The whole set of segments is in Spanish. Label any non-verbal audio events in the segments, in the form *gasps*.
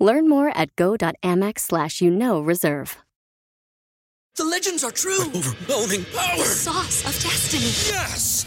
Learn more at go.amex slash you know reserve. The legends are true. Overwhelming power! Sauce of destiny. Yes!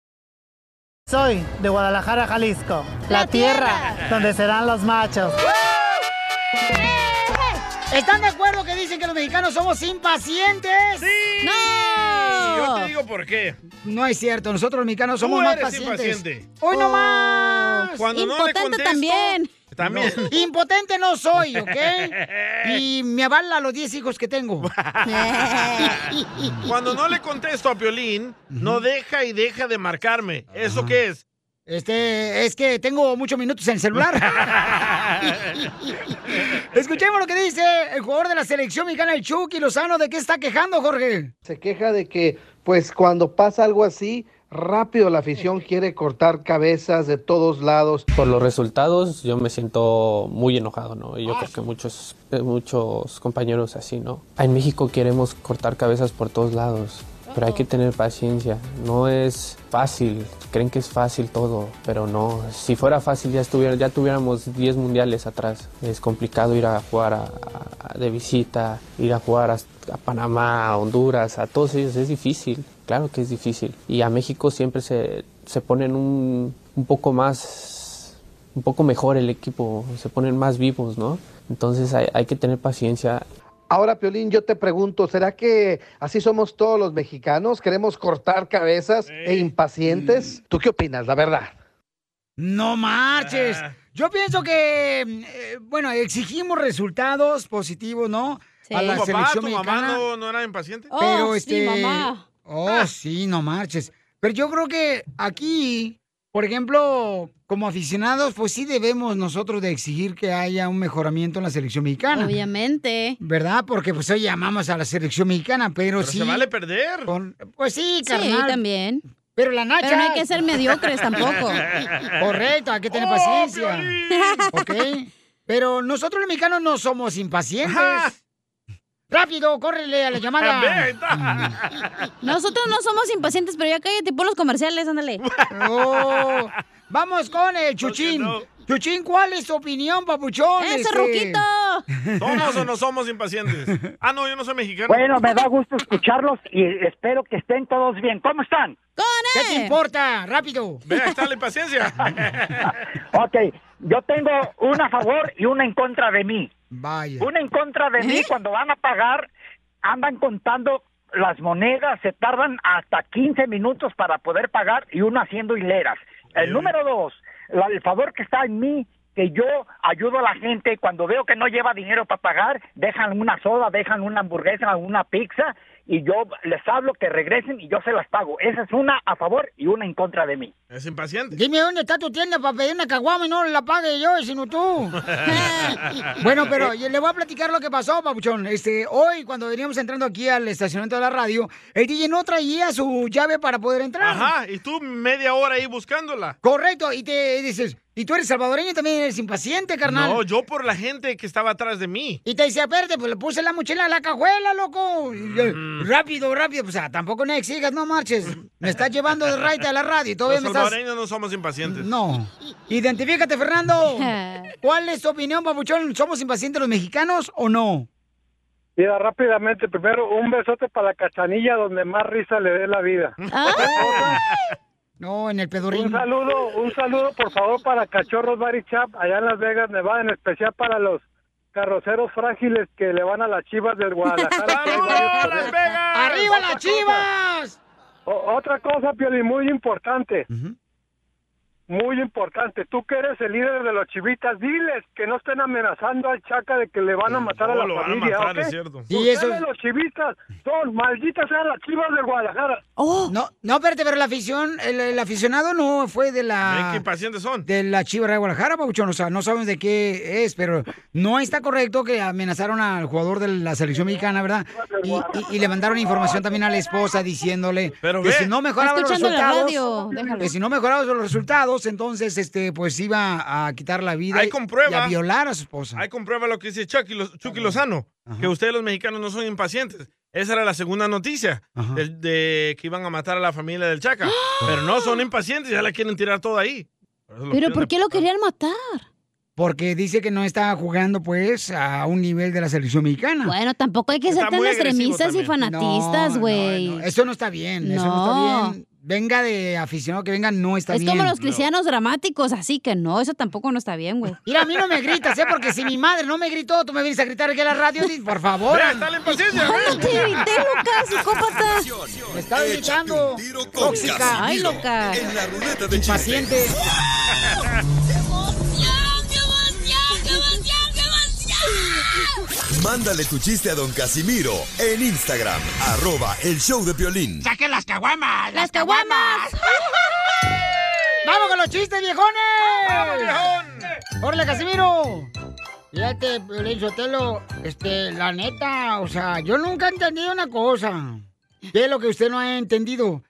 Soy de Guadalajara, Jalisco. La, tierra, donde serán los machos. ¿Están de acuerdo que dicen que los mexicanos somos impacientes? ¡Sí! ¡No! Yo te digo por qué. No es cierto, nosotros los mexicanos somos Tú más eres pacientes. impaciente. ¡Hoy no más! Cuando no le contesto, también. También. No, impotente no soy, ¿ok? *laughs* Y me avala los 10 hijos que tengo. *laughs* Cuando no le contesto a Piolín, no deja y deja de marcarme. ¿Eso qué es? Este, es que tengo muchos minutos en el celular. *laughs* Escuchemos lo que dice el jugador de la selección mexicana, el Chucky Lozano. ¿De qué está quejando, Jorge? Se queja de que, pues, cuando pasa algo así, rápido la afición quiere cortar cabezas de todos lados. Por los resultados yo me siento muy enojado, ¿no? Y yo creo que muchos, eh, muchos compañeros así, ¿no? En México queremos cortar cabezas por todos lados, pero hay que tener paciencia. No es fácil, creen que es fácil todo, pero no. Si fuera fácil ya, estuviera, ya tuviéramos 10 mundiales atrás. Es complicado ir a jugar a- a- de visita, ir a jugar a, a Panamá, a Honduras, a todos ellos. Es difícil, claro que es difícil. Y a México siempre se, se ponen un, un poco más, un poco mejor el equipo, se ponen más vivos, ¿no? Entonces hay, hay que tener paciencia. Ahora, Piolín, yo te pregunto, ¿será que así somos todos los mexicanos? ¿Queremos cortar cabezas e impacientes? ¿Tú qué opinas, la verdad? No marches. Yo pienso que, eh, bueno, exigimos resultados positivos, ¿no? ¿Tu A la papá, selección tu mamá no, no era impaciente? Pero este. Oh, sí, no marches. Pero yo creo que aquí, por ejemplo, como aficionados, pues sí debemos nosotros de exigir que haya un mejoramiento en la selección mexicana. Obviamente. ¿Verdad? Porque pues hoy llamamos a la selección mexicana, pero, Pero sí. se vale perder. Pues sí, Sí, también. Pero la Nacha. Pero no hay que ser mediocres tampoco. *laughs* Correcto, hay que tener ¡Oh, paciencia. ¿Ok? Pero nosotros los mexicanos no somos impacientes. Rápido, córrele a la llamada. *laughs* Nosotros no somos impacientes, pero ya cállate, pon los comerciales, ándale. Oh, vamos con el Chuchín. Chuchín, ¿cuál es tu opinión, papuchón? ¡Ese Este, ruquito! ¿Somos o no somos impacientes? Ah, no, yo no soy mexicano. Bueno, me da gusto escucharlos y espero que estén todos bien. ¿Cómo están? ¿Qué te importa? Rápido. Ve, ahí está la impaciencia. *laughs* Ok, yo tengo una a favor y una en contra de mí. Vaya. Una en contra de mí cuando van a pagar, andan contando las monedas, se tardan hasta 15 minutos para poder pagar y uno haciendo hileras. El número dos, la- el favor que está en mí, que yo ayudo a la gente cuando veo que no lleva dinero para pagar, dejan una soda, dejan una hamburguesa, una pizza y yo les hablo que regresen y yo se las pago. Esa es una a favor y una en contra de mí. Es impaciente. Dime dónde está tu tienda para pedir una caguama y no la pague yo, sino tú. *laughs* *laughs* bueno, pero le voy a platicar lo que pasó, papuchón. Este, hoy, cuando veníamos entrando aquí al estacionamiento de la radio, el DJ no traía su llave para poder entrar. Ajá, y tú media hora ahí buscándola. Correcto, y te dices, y tú eres salvadoreño, también eres impaciente, carnal. No, yo por la gente que estaba atrás de mí. Y te dice, espérate, pues le puse la mochila a la cajuela, loco. Yo, Rápido, rápido. Pues ah, tampoco no exijas, no marches. Me estás llevando de raite a la radio y todavía Los me estás... salvadoreños no somos impacientes. No. Identifícate, Fernando. *laughs* ¿Cuál es tu opinión, papuchón? ¿Somos impacientes los mexicanos o no? Mira, rápidamente, primero un besote para la cachanilla donde más risa le dé la vida. *laughs* No, en el pedorrín. Un saludo, un saludo por favor para Cachorros Body Shop allá en Las Vegas, Nevada, en especial para los carroceros frágiles que le van a las chivas del Guadalajara. varios por ahí. ¡Arriba las chivas! O- otra cosa, Pioli, muy importante. Muy importante. Tú que eres el líder de los chivitas, diles que no estén amenazando al Chaca de que le van a matar a la lo van a familia, matar, ¿ok? es cierto. Sí, eso- los chivitas son malditas sean las chivas de Guadalajara. No, no, espérate, pero la afición, el, el aficionado no fue de ¿Ven la... qué impacientes son? De la Chiva de Guadalajara, Pabuchón. O sea, no sabemos de qué es, pero no está correcto que amenazaron al jugador de la selección mexicana, ¿verdad? Y, y- y le mandaron información también a la esposa diciéndole Pero que si no mejoraban los resultados, que si no mejoraban los resultados, entonces, este, pues iba a quitar la vida Ahí y- comprueba. y a violar a su esposa. Ahí comprueba lo que dice Chucky, Lo- Chucky Lozano, que ustedes los mexicanos no son impacientes. Esa era la segunda noticia, de, de que iban a matar a la familia del Chaca. *gasps* Pero no, son impacientes, ya la quieren tirar toda ahí. Por Pero ¿por qué lo querían matar? Porque dice que no está jugando, pues, a un nivel de la selección mexicana. Bueno, tampoco hay que ser tan extremistas y fanatistas, No, no, güey. no, eso no está bien, eso No. está bien. Venga de aficionado que venga, no está Es bien. como los cristianos dramáticos, así que no, eso tampoco no está bien, güey. Mira, a mí no me gritas, ¿eh? Porque si mi madre no me gritó, tú me vienes a gritar aquí en la radio, di- por favor. La impaciencia, ve. ¡Ay, te grité, loca, psicópata! Me estaba gritando. Tóxica. Ay, loca. En la ruleta de chistes. Paciente. Mándale tu chiste a don Casimiro en Instagram, arroba el show de violín. ¡Saquen las caguamas! ¡Las caguamas! ¡Vamos con los chistes, viejones! ¡Vamos, viejón! ¡Órale, Casimiro! Fíjate, Sotelo, este, la neta, o sea, yo nunca he entendido una cosa. ¿Qué es lo que usted no ha entendido?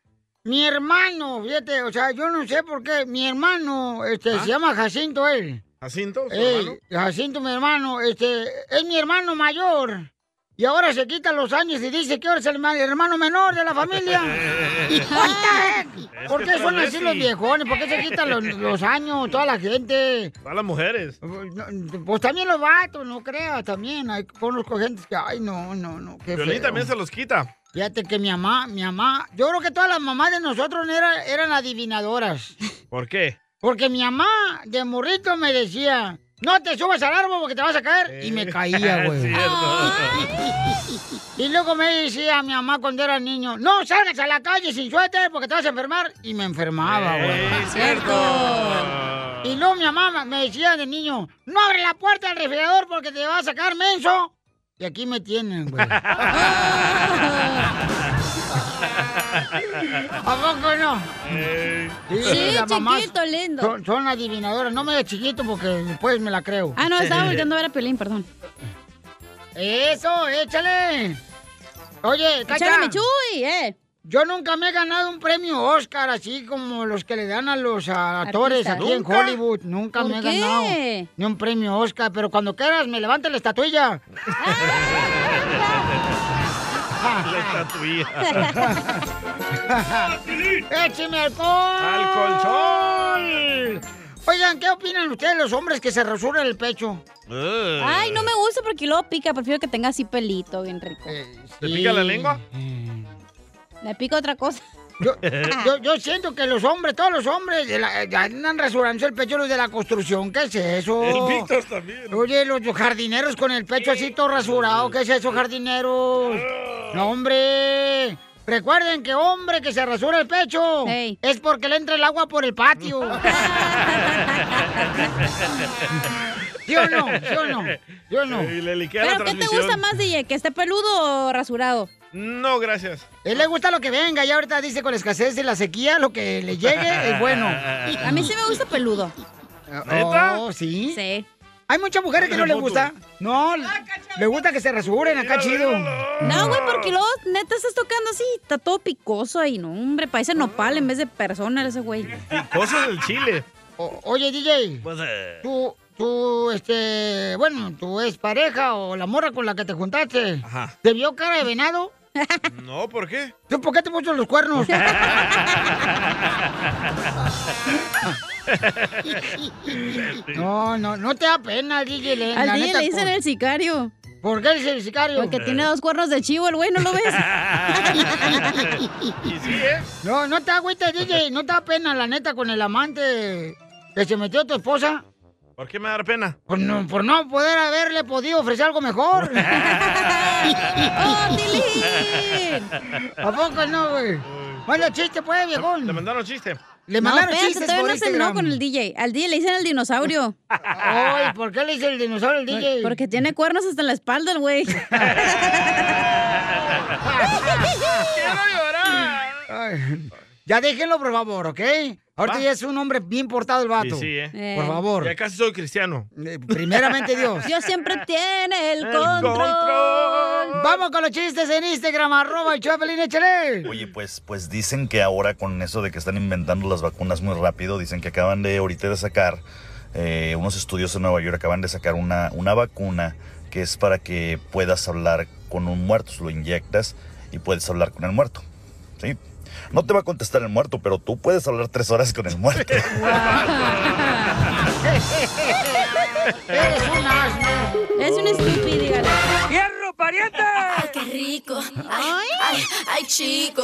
Mi hermano, fíjate, o sea, yo no sé por qué, mi hermano, este, se llama Jacinto él. ¿Jacinto? su Ey, hermano? Jacinto, mi hermano, este, es mi hermano mayor. Y ahora se quita los años y dice que ahora es el ma- hermano menor de la familia. *laughs* Heck? ¿Por qué son así los viejones? ¿Por qué se quitan los, los años toda la gente? Todas las mujeres. Pues también los vatos, no creas, también. Hay conozco gente que, ay, no, no, no, qué Violín también se los quita. Fíjate que mi mamá, mi mamá, yo creo que todas las mamás de nosotros eran, eran adivinadoras. ¿Por qué? Porque mi mamá de morrito me decía, no te subas al árbol porque te vas a caer. Y me caía, *laughs* güey. Y luego me decía mi mamá cuando era niño, no salgas a la calle sin suéter porque te vas a enfermar. Y me enfermaba, güey. Ey, cierto. Y luego mi mamá me decía de niño, no abre la puerta del refrigerador porque te vas a sacar menso. Y aquí me tienen, güey. *laughs* ¿A poco no? Sí, chiquito, lindo. Son, son adivinadoras. No me digas chiquito porque después me la creo. Ah, no, estaba *laughs* volteando a ver a Pelín, perdón. Eso, échale. Oye, Cacha. Échale, mi Chuy, eh. Yo nunca me he ganado un premio Oscar así como los que le dan a los ah, actores aquí en. Hollywood. Nunca ¿Por me he qué? ganado ni un premio Oscar, pero cuando quieras me levanta la estatuilla. *laughs* La *laughs* estatuilla. ¡Écheme alcohol! ¡Alcohol! Oigan, ¿qué opinan ustedes los hombres que se rasuran el pecho? Ay, no me gusta porque luego pica. Prefiero que tenga así pelito, bien rico. ¿Te pica la lengua? Le pica otra cosa. Yo, *laughs* yo, yo siento que los hombres, todos los hombres, de la- ya andan rasurándose el pecho los de la construcción. ¿Qué es eso? El Víctor también. Oye, los jardineros con el pecho así todo rasurado. ¿Qué es eso, jardineros? No, hombre. Recuerden que hombre que se rasura el pecho es porque le entra el agua por el patio. *laughs* ¿Sí o no? ¿Sí o no? ¿Sí o no? ¿Pero qué te gusta más, DJ? ¿Que esté peludo o rasurado? No, gracias. Él le gusta lo que venga y ahorita dice con la escasez de la sequía, lo que le llegue es bueno. A mí sí me gusta peludo. ¿Neta? Oh, ¿sí? Sí. Hay muchas mujeres que no les gusta. No, le gusta que se rasuren acá chido. No, güey, porque luego neta estás tocando así, está todo picoso ahí, no, hombre, parece nopal en vez de persona ese güey. Cosas del chile. O- oye, DJ, Pues, eh, tú, tú, este, bueno, tu ex pareja o la morra con la que te juntaste, Ajá. ¿te vio cara de venado? No, ¿por qué? ¿Tú por qué te puso los cuernos? *laughs* no, no, no te da pena, DJ. le- Al la DJ neta, le dicen por- el sicario. ¿Por qué es el sicario? Porque tiene dos cuernos de chivo el güey, ¿no lo ves? *laughs* Y sí, ¿eh? No, no te agüites, DJ. No te da pena, la neta, con el amante que se metió tu esposa. ¿Por qué me da pena? Por no, por no poder haberle podido ofrecer algo mejor. *laughs* *laughs* ¡Oh, Tilín! ¿A poco no, güey? Manda chiste, pues, viejón. Le mandaron chiste. Le no, mandaron espérate, chistes todavía por no se no con el DJ. Al DJ le dicen el dinosaurio. Ay, ¿por qué le dice el dinosaurio al DJ? Porque tiene cuernos hasta en la espalda el güey. *laughs* ¡Quiero llorar! Ay, Ya déjenlo, por favor, ¿ok? Ahorita Va. ya es un hombre bien portado el Sí, vato. sí, ¿eh? Por favor. Ya casi soy cristiano. Primeramente Dios. *laughs* Dios siempre tiene el, El control. control. Vamos con los chistes en Instagram, arroba el Choplin, échale. Oye, pues, pues dicen que ahora con eso de que están inventando las vacunas muy rápido, dicen que acaban de ahorita de sacar eh, unos estudios en Nueva York, acaban de sacar una, una vacuna que es para que puedas hablar con un muerto, lo inyectas y puedes hablar con el muerto. ¿Sí? No te va a contestar el muerto, pero tú puedes hablar tres horas con el muerto. *laughs* Eres un asno. Es un estúpido, dígale. ¡Fierro, pariente! Ay, qué rico. Ay, ay, ay, chico.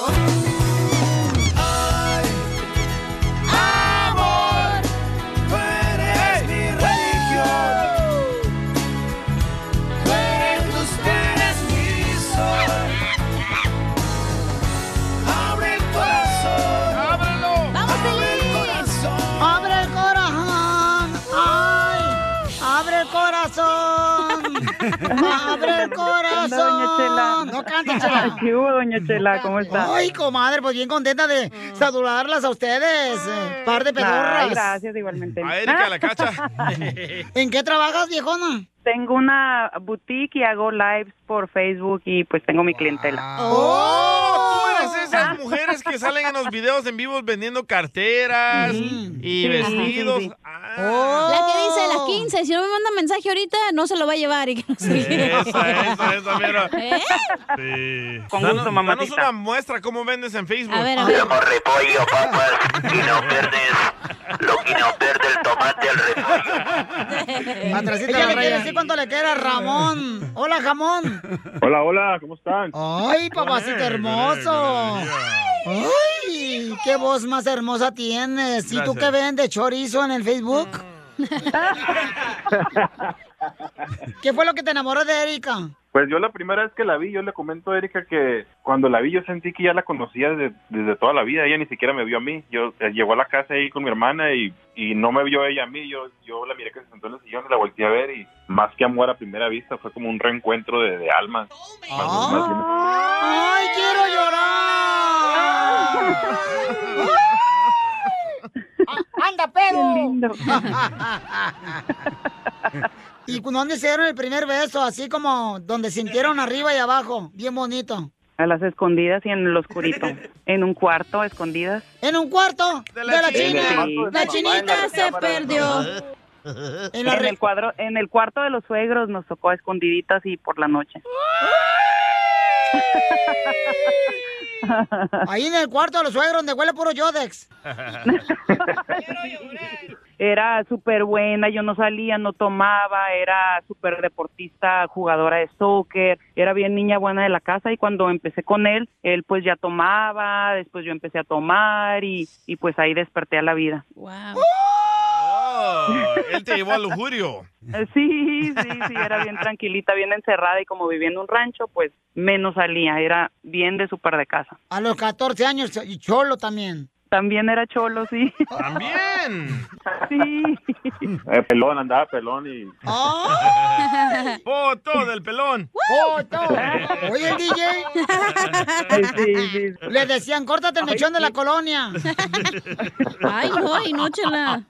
¡Abre el corazón! No cantes, Chela. ¿Qué hubo, doña Chela? ¿Cómo está? Ay, comadre, pues bien contenta de saludarlas a ustedes, eh, par de pedorras. Ay, gracias, igualmente. A Erika la cacha. *laughs* ¿En qué trabajas, viejona? Tengo una boutique y hago lives por Facebook y pues tengo mi clientela. ¡Oh! Tú eres esas mujeres que salen en los videos en vivos vendiendo carteras y Sí, vestidos. sí, sí. Oh. La que dice la 15, si no me manda mensaje ahorita, no se lo va a llevar. Y que no sé qué. Esa, esa, esa, mira. *laughs* ¿Eh? Sí. Con Danos- gusto, danos mamacita. una muestra cómo vendes en Facebook. A ver, a ver. repollo, papas, y no pierdes lo que no pierde el tomate al *laughs* repollo. Le quiere decir cuánto le quiere a Ramón. Hola, jamón. Hola, hola, ¿cómo están? Ay, papacito hermoso. Ay, qué voz más hermosa tienes. ¿Y tú qué vendes? ¿Chorizo en el Facebook? ¿Qué fue lo que te enamoró de Erika? Pues yo la primera vez que la vi, yo le comento a Erika que cuando la vi yo sentí que ya la conocía desde, desde toda la vida. Ella ni siquiera me vio a mí. Yo eh, llegó a la casa ahí con mi hermana y, y no me vio ella a mí. Yo, yo la miré que se sentó en el sillón y la volteé a ver y más que amor a primera vista fue como un reencuentro de, de almas. Más- más ¡Ay, quiero llorar! Ah, ¡Anda, pedo! *laughs* ¿Y dónde se dieron el primer beso? Así como donde sintieron arriba y abajo. Bien bonito. A las escondidas y en el oscurito. *laughs* En un cuarto, escondidas. ¿En un cuarto? De la, china. Sí. La chinita se perdió. En, el cuadro, en el cuarto de los suegros nos tocó a escondiditas y por la noche. Ahí en el cuarto de los suegros donde huele puro Yodex. *laughs* Era súper buena, yo no salía, no tomaba, era súper deportista, jugadora de soccer, era bien niña buena de la casa y cuando empecé con él, él pues ya tomaba, después yo empecé a tomar y, y pues ahí desperté a la vida. Oh, él te llevó a lujurio. Eh, Sí, sí, sí, era bien tranquilita, bien encerrada y como vivía en un rancho, pues menos salía, era bien de súper de casa. A los 14 años, y cholo también. También era cholo, sí. También. *laughs* Sí. Eh, pelón, andaba pelón y... *laughs* Foto del pelón. ¡Foto! *laughs* Oye, el DJ. Le decían, córtate el mechón de la colonia. Ay, no, ay, no, chela.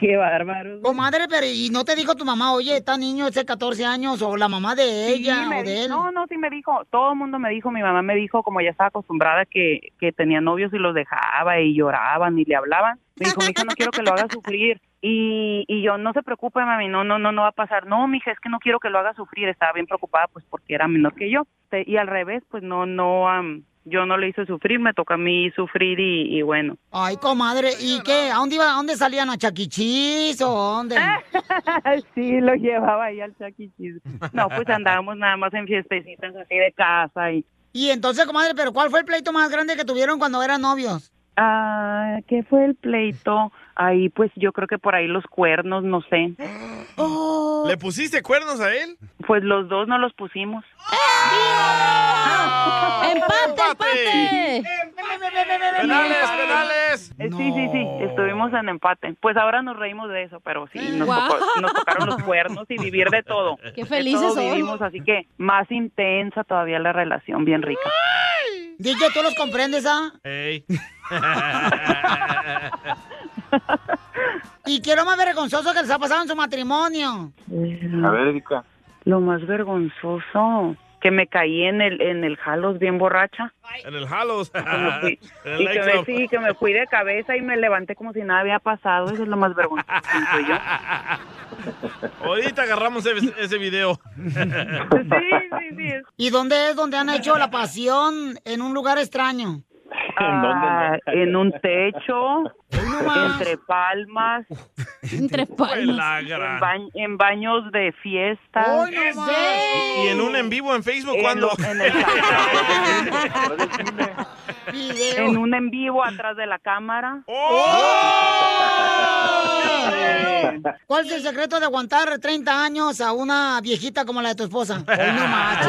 Qué bárbaro. Comadre, pero ¿y no te dijo tu mamá, oye, está niño, ese 14 años, o la mamá de ella, Sí, o de él? No, no, sí me dijo, todo el mundo me dijo, mi mamá me dijo, como ya estaba acostumbrada que, que tenía novios y los dejaba y lloraban y le hablaban, me dijo, mija, no quiero que lo haga sufrir. Y, y yo, no se preocupe, mami, no, no, no, no va a pasar. No, mija, es que no quiero que lo haga sufrir. Estaba bien preocupada, pues, porque era menor que yo. Y al revés, pues, no, no, am, yo no le hice sufrir, me toca a mí sufrir y, y bueno. Ay, comadre, ¿y qué? ¿A dónde, iba, a dónde salían? ¿A Chaquichis o dónde? *laughs* sí, lo llevaba ahí al chaquichis. No, pues andábamos nada más en fiestecitas así de casa y... Y entonces, comadre, ¿pero cuál fue el pleito más grande que tuvieron cuando eran novios? Ah, ¿qué fue el pleito? Ahí, pues yo creo que por ahí los cuernos, no sé. *gasps* ¿Le pusiste cuernos a él? Pues los dos no los pusimos. ¡Empate, empate! ¡Penales, penales! Eh, Sí, sí, sí, estuvimos en empate. Pues ahora nos reímos de eso, pero sí, nos, Guau. tocó- nos tocaron los cuernos y vivir de todo. *laughs* Qué De felices todo vivimos, así que más intensa todavía la relación, bien rica. DJ, ¿tú los comprendes, ah? Ey. *laughs* ¿Y qué es lo más vergonzoso que les ha pasado en su matrimonio? A ver, Erika. Lo más vergonzoso, que me caí en el en el jalos bien borracha. En el Halos. Que me *laughs* fui- y que me, sí, que fui de cabeza y me levanté como si nada había pasado. Eso es lo más vergonzoso, pienso yo. *laughs* Ahorita agarramos ese, ese video. *laughs* ¿Y dónde es donde han hecho la pasión en un lugar extraño? *laughs* Ah, en un techo, *laughs* entre palmas, entre palmas, en, ba- en baños de fiesta. Y en un en vivo en Facebook, En *laughs* en un en vivo atrás de la cámara. ¿Cuál es el secreto de aguantar 30 años a una viejita como la de tu esposa? *laughs* Hoy no más.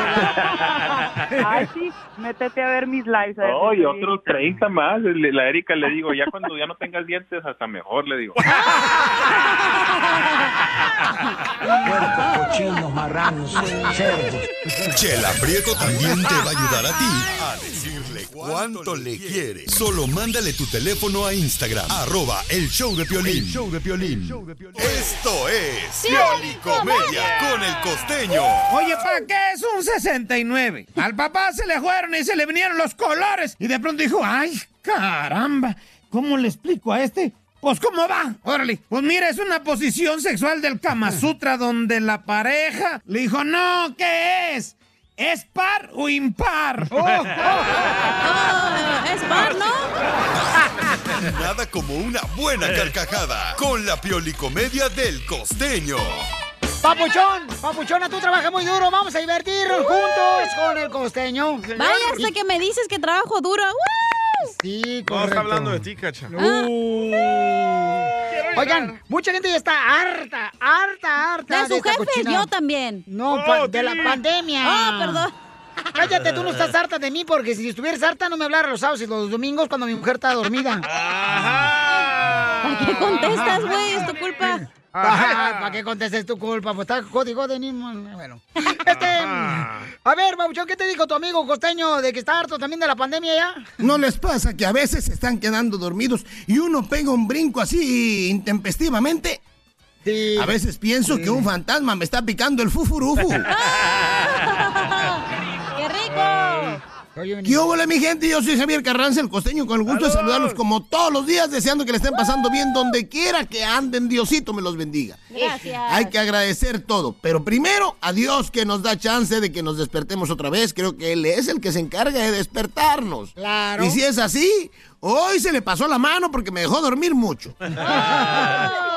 Ay, sí, métete a ver mis lives. si y otros 30 más. La Erika le digo, ya cuando ya no tengas dientes, hasta mejor, le digo. Cochinos, marranos, cerdos. Chela Prieto también te va a ayudar a ti a decirle cuánto le quiere. Solo mándale tu teléfono a Instagram, arroba el show de Piolín. El show de Piolín. Esto es Pioli Comedia con el costeño. Oye, ¿para qué es un 69? Al papá se le fueron y se le vinieron los colores. Y de pronto dijo, ay, caramba, ¿cómo le explico a este? Pues, ¿cómo va? Órale. Pues mira, es una posición sexual del Kama Sutra donde la pareja le dijo, no, ¿qué es? ¿Es par o impar? *laughs* es par, ¿no? *laughs* Nada como una buena carcajada con la Pioli Comedia del costeño. Papuchón, papuchona, tú trabajas muy duro. Vamos a divertirnos juntos con el costeño. Vaya, hasta que me dices que trabajo duro. ¡Woo! Sí, No, está correcto. hablando de ti, cacha. Oigan, mucha gente ya está harta, harta, harta. De su esta jefe, cochina- yo también. No, Oh, pa- de la pandemia. Ah, perdón. Cállate, tú no estás harta de mí porque si estuvieras harta no me hablaras los sábados y los domingos cuando mi mujer está dormida. ¿Para qué contestas, güey? Es tu culpa. ¿Para qué contestes tu culpa? Pues está código de Nimo. Bueno. *laughs* Este, a ver, Babuchón, ¿qué te dijo tu amigo costeño de que está harto también de la pandemia ya? ¿No les pasa que a veces se están quedando dormidos y uno pega un brinco así intempestivamente? A veces pienso que un fantasma me está picando el fufurufu. *laughs* ¡Qué rico! ¿Qué hubo, mi gente? Yo soy Javier Carranza, el costeño, con el gusto de saludarlos como todos los días, deseando que le estén pasando bien donde quiera que anden. Diosito me los bendiga. Gracias. Hay que agradecer todo, pero primero a Dios que nos da chance de que nos despertemos otra vez. Creo que Él es el que se encarga de despertarnos. Claro. Y si es así, hoy se le pasó la mano porque me dejó dormir mucho. *laughs*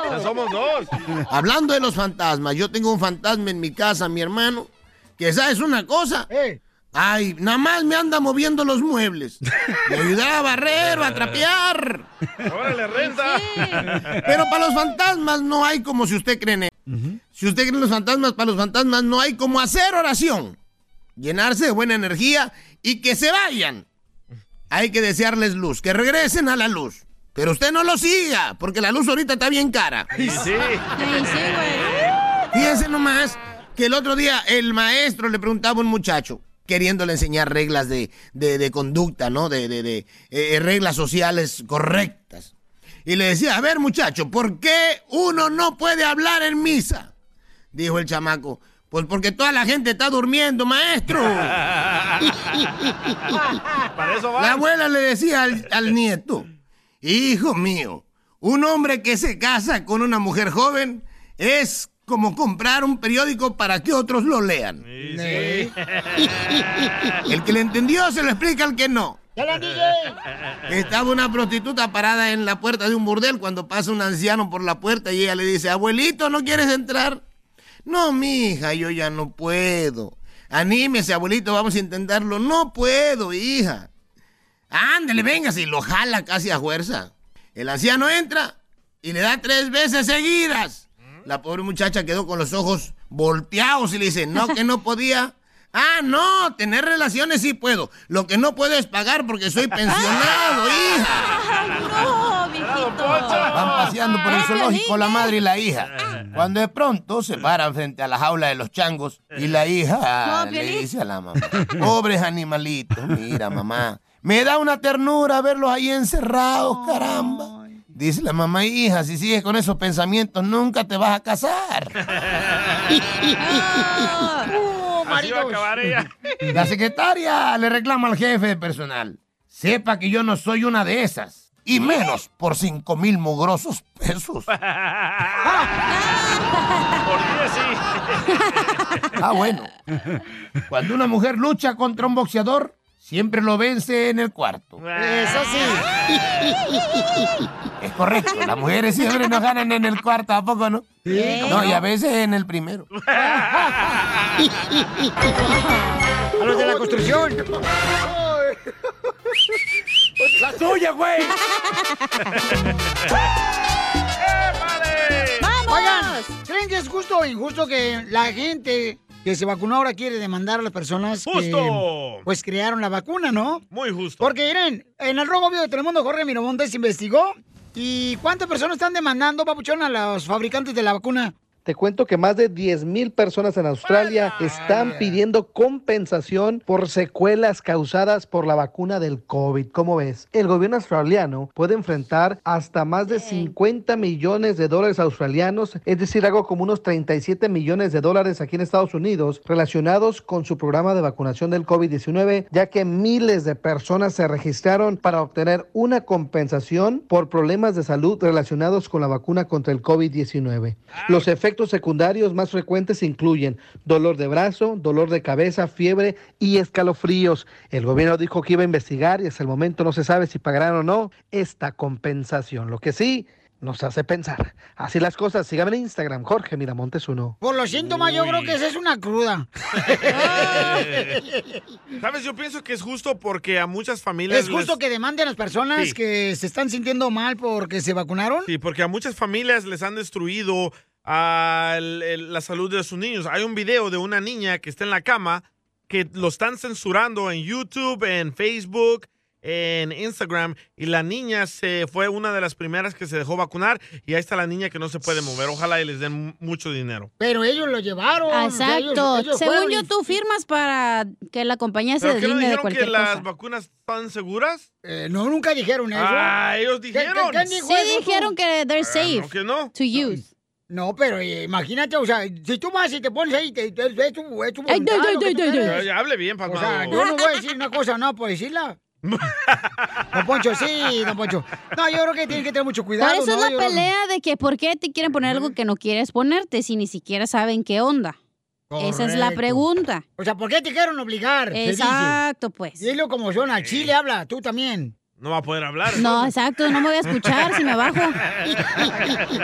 Ya somos dos. Hablando de los fantasmas, yo tengo un fantasma en mi casa, mi hermano, que sabes una cosa. Ay, nada más me anda moviendo los muebles. Me ayudaba a barrer o a trapear. Órale, renta. Pero para los fantasmas no hay como si usted cree en él. Si usted cree en los fantasmas, para los fantasmas no hay como hacer oración. Llenarse de buena energía y que se vayan. Hay que desearles luz, que regresen a la luz. Pero usted no lo siga, porque la luz ahorita está bien cara. Sí, sí. Fíjense nomás que el otro día el maestro le preguntaba a un muchacho, queriéndole enseñar reglas de, de- de conducta, ¿no? De, eh, reglas sociales correctas. Y le decía, a ver muchacho, ¿por qué uno no puede hablar en misa? Dijo el chamaco, pues porque toda la gente está durmiendo, maestro. *laughs* Para eso va. La abuela le decía al, al nieto, hijo mío, un hombre que se casa con una mujer joven es como comprar un periódico para que otros lo lean. *laughs* El que le entendió se lo explica al que no. *laughs* Estaba una prostituta parada en la puerta de un burdel cuando pasa un anciano por la puerta y ella le dice, abuelito, ¿no quieres entrar? No, mija, yo ya no puedo. Anímese, abuelito, vamos a intentarlo. No puedo, hija. Ándale, véngase, y lo jala casi a fuerza. El anciano entra y le da tres veces seguidas. La pobre muchacha quedó con los ojos volteados y le dice, no, que no podía. Ah, no, tener relaciones sí puedo. Lo que no puedo es pagar porque soy pensionado, *laughs* hija. No, mijito. Van paseando por el zoológico la madre y la hija. Cuando de pronto se paran frente a la jaula de los changos y la hija le dice a la mamá, *laughs* pobres animalitos, mira mamá, me da una ternura verlos ahí encerrados, caramba. Dice la mamá, hija, si sigues con esos pensamientos nunca te vas a casar. *laughs* Así va a acabar ella. La secretaria le reclama al jefe de personal. Sepa que yo no soy una de esas. Y menos por cinco mil mugrosos pesos. *laughs* Por sí. Ah, bueno. Cuando una mujer lucha contra un boxeador, siempre lo vence en el cuarto. Eso sí. *laughs* Es correcto. Las mujeres siempre nos ganan en el cuarto, ¿a poco no? Sí, No, y a veces en el primero. *laughs* A los de la construcción. ¡La tuya, güey! *laughs* Oigan, ¿creen que es justo o injusto que la gente que se vacunó ahora quiere demandar a las personas que Justo. pues crearon la vacuna, ¿no? Muy justo. Porque miren, en el Rojo Vivo de Telemundo Jorge Miramontes investigó y cuántas personas están demandando, papuchón, a los fabricantes de la vacuna. Te cuento que más de 10 mil personas en Australia están pidiendo compensación por secuelas causadas por la vacuna del COVID. ¿Cómo ves? El gobierno australiano puede enfrentar hasta más de 50 millones de dólares australianos, es decir, algo como unos 37 millones de dólares aquí en Estados Unidos relacionados con su programa de vacunación del COVID-19, ya que miles de personas se registraron para obtener una compensación por problemas de salud relacionados con la vacuna contra el COVID-19. Los efectos secundarios más frecuentes incluyen dolor de brazo, dolor de cabeza, fiebre y escalofríos. El gobierno dijo que iba a investigar y hasta el momento no se sabe si pagarán o no esta compensación. Lo que sí nos hace pensar. Así las cosas. Síganme en Instagram, Jorge Miramontes uno. Por los síntomas, yo creo que esa es una cruda. *laughs* ¿Sabes? Yo pienso que es justo porque a muchas familias. ¿Es justo les- que demanden a las personas Sí. que se están sintiendo mal porque se vacunaron? Sí, porque a muchas familias les han destruido ah, el- la salud de sus niños. Hay un video de una niña que está en la cama que lo están censurando en YouTube, en Facebook, en Instagram y la niña se fue una de las primeras que se dejó vacunar y ahí está la niña que no se puede mover. Ojalá y les den mu- mucho dinero. Pero ellos lo llevaron. Ah, Exacto. ellos- ellos Según fueron yo, tú firmas para que la compañía se ¿Pero qué no deslinde de dijeron cualquier que las cosa. vacunas están seguras? Eh, no, nunca dijeron eso. Ah, ellos ¿Qué- dijeron. qué- quién dijo Sí eso, dijeron que they're safe no, que no. to use. No, pero eh, imagínate, o sea, si tú vas y te pones ahí, te, te- es tu, es tu Ay, voluntad, ay, ay, ay, ya hable bien, O papá. sea, yo no voy a decir una cosa, no, por decirla. *laughs* Don Poncho, sí, don Poncho. No, yo creo que tienen que tener mucho cuidado. Por eso ¿no? es Yo la creo- pelea de que por qué te quieren poner algo que no quieres ponerte si ni siquiera saben qué onda. Esa es la pregunta. O sea, ¿por qué te quieren obligar? Exacto, pues. Dilo como son, al chile habla, tú también. No va a poder hablar. No, exacto, no me voy a escuchar si me bajo.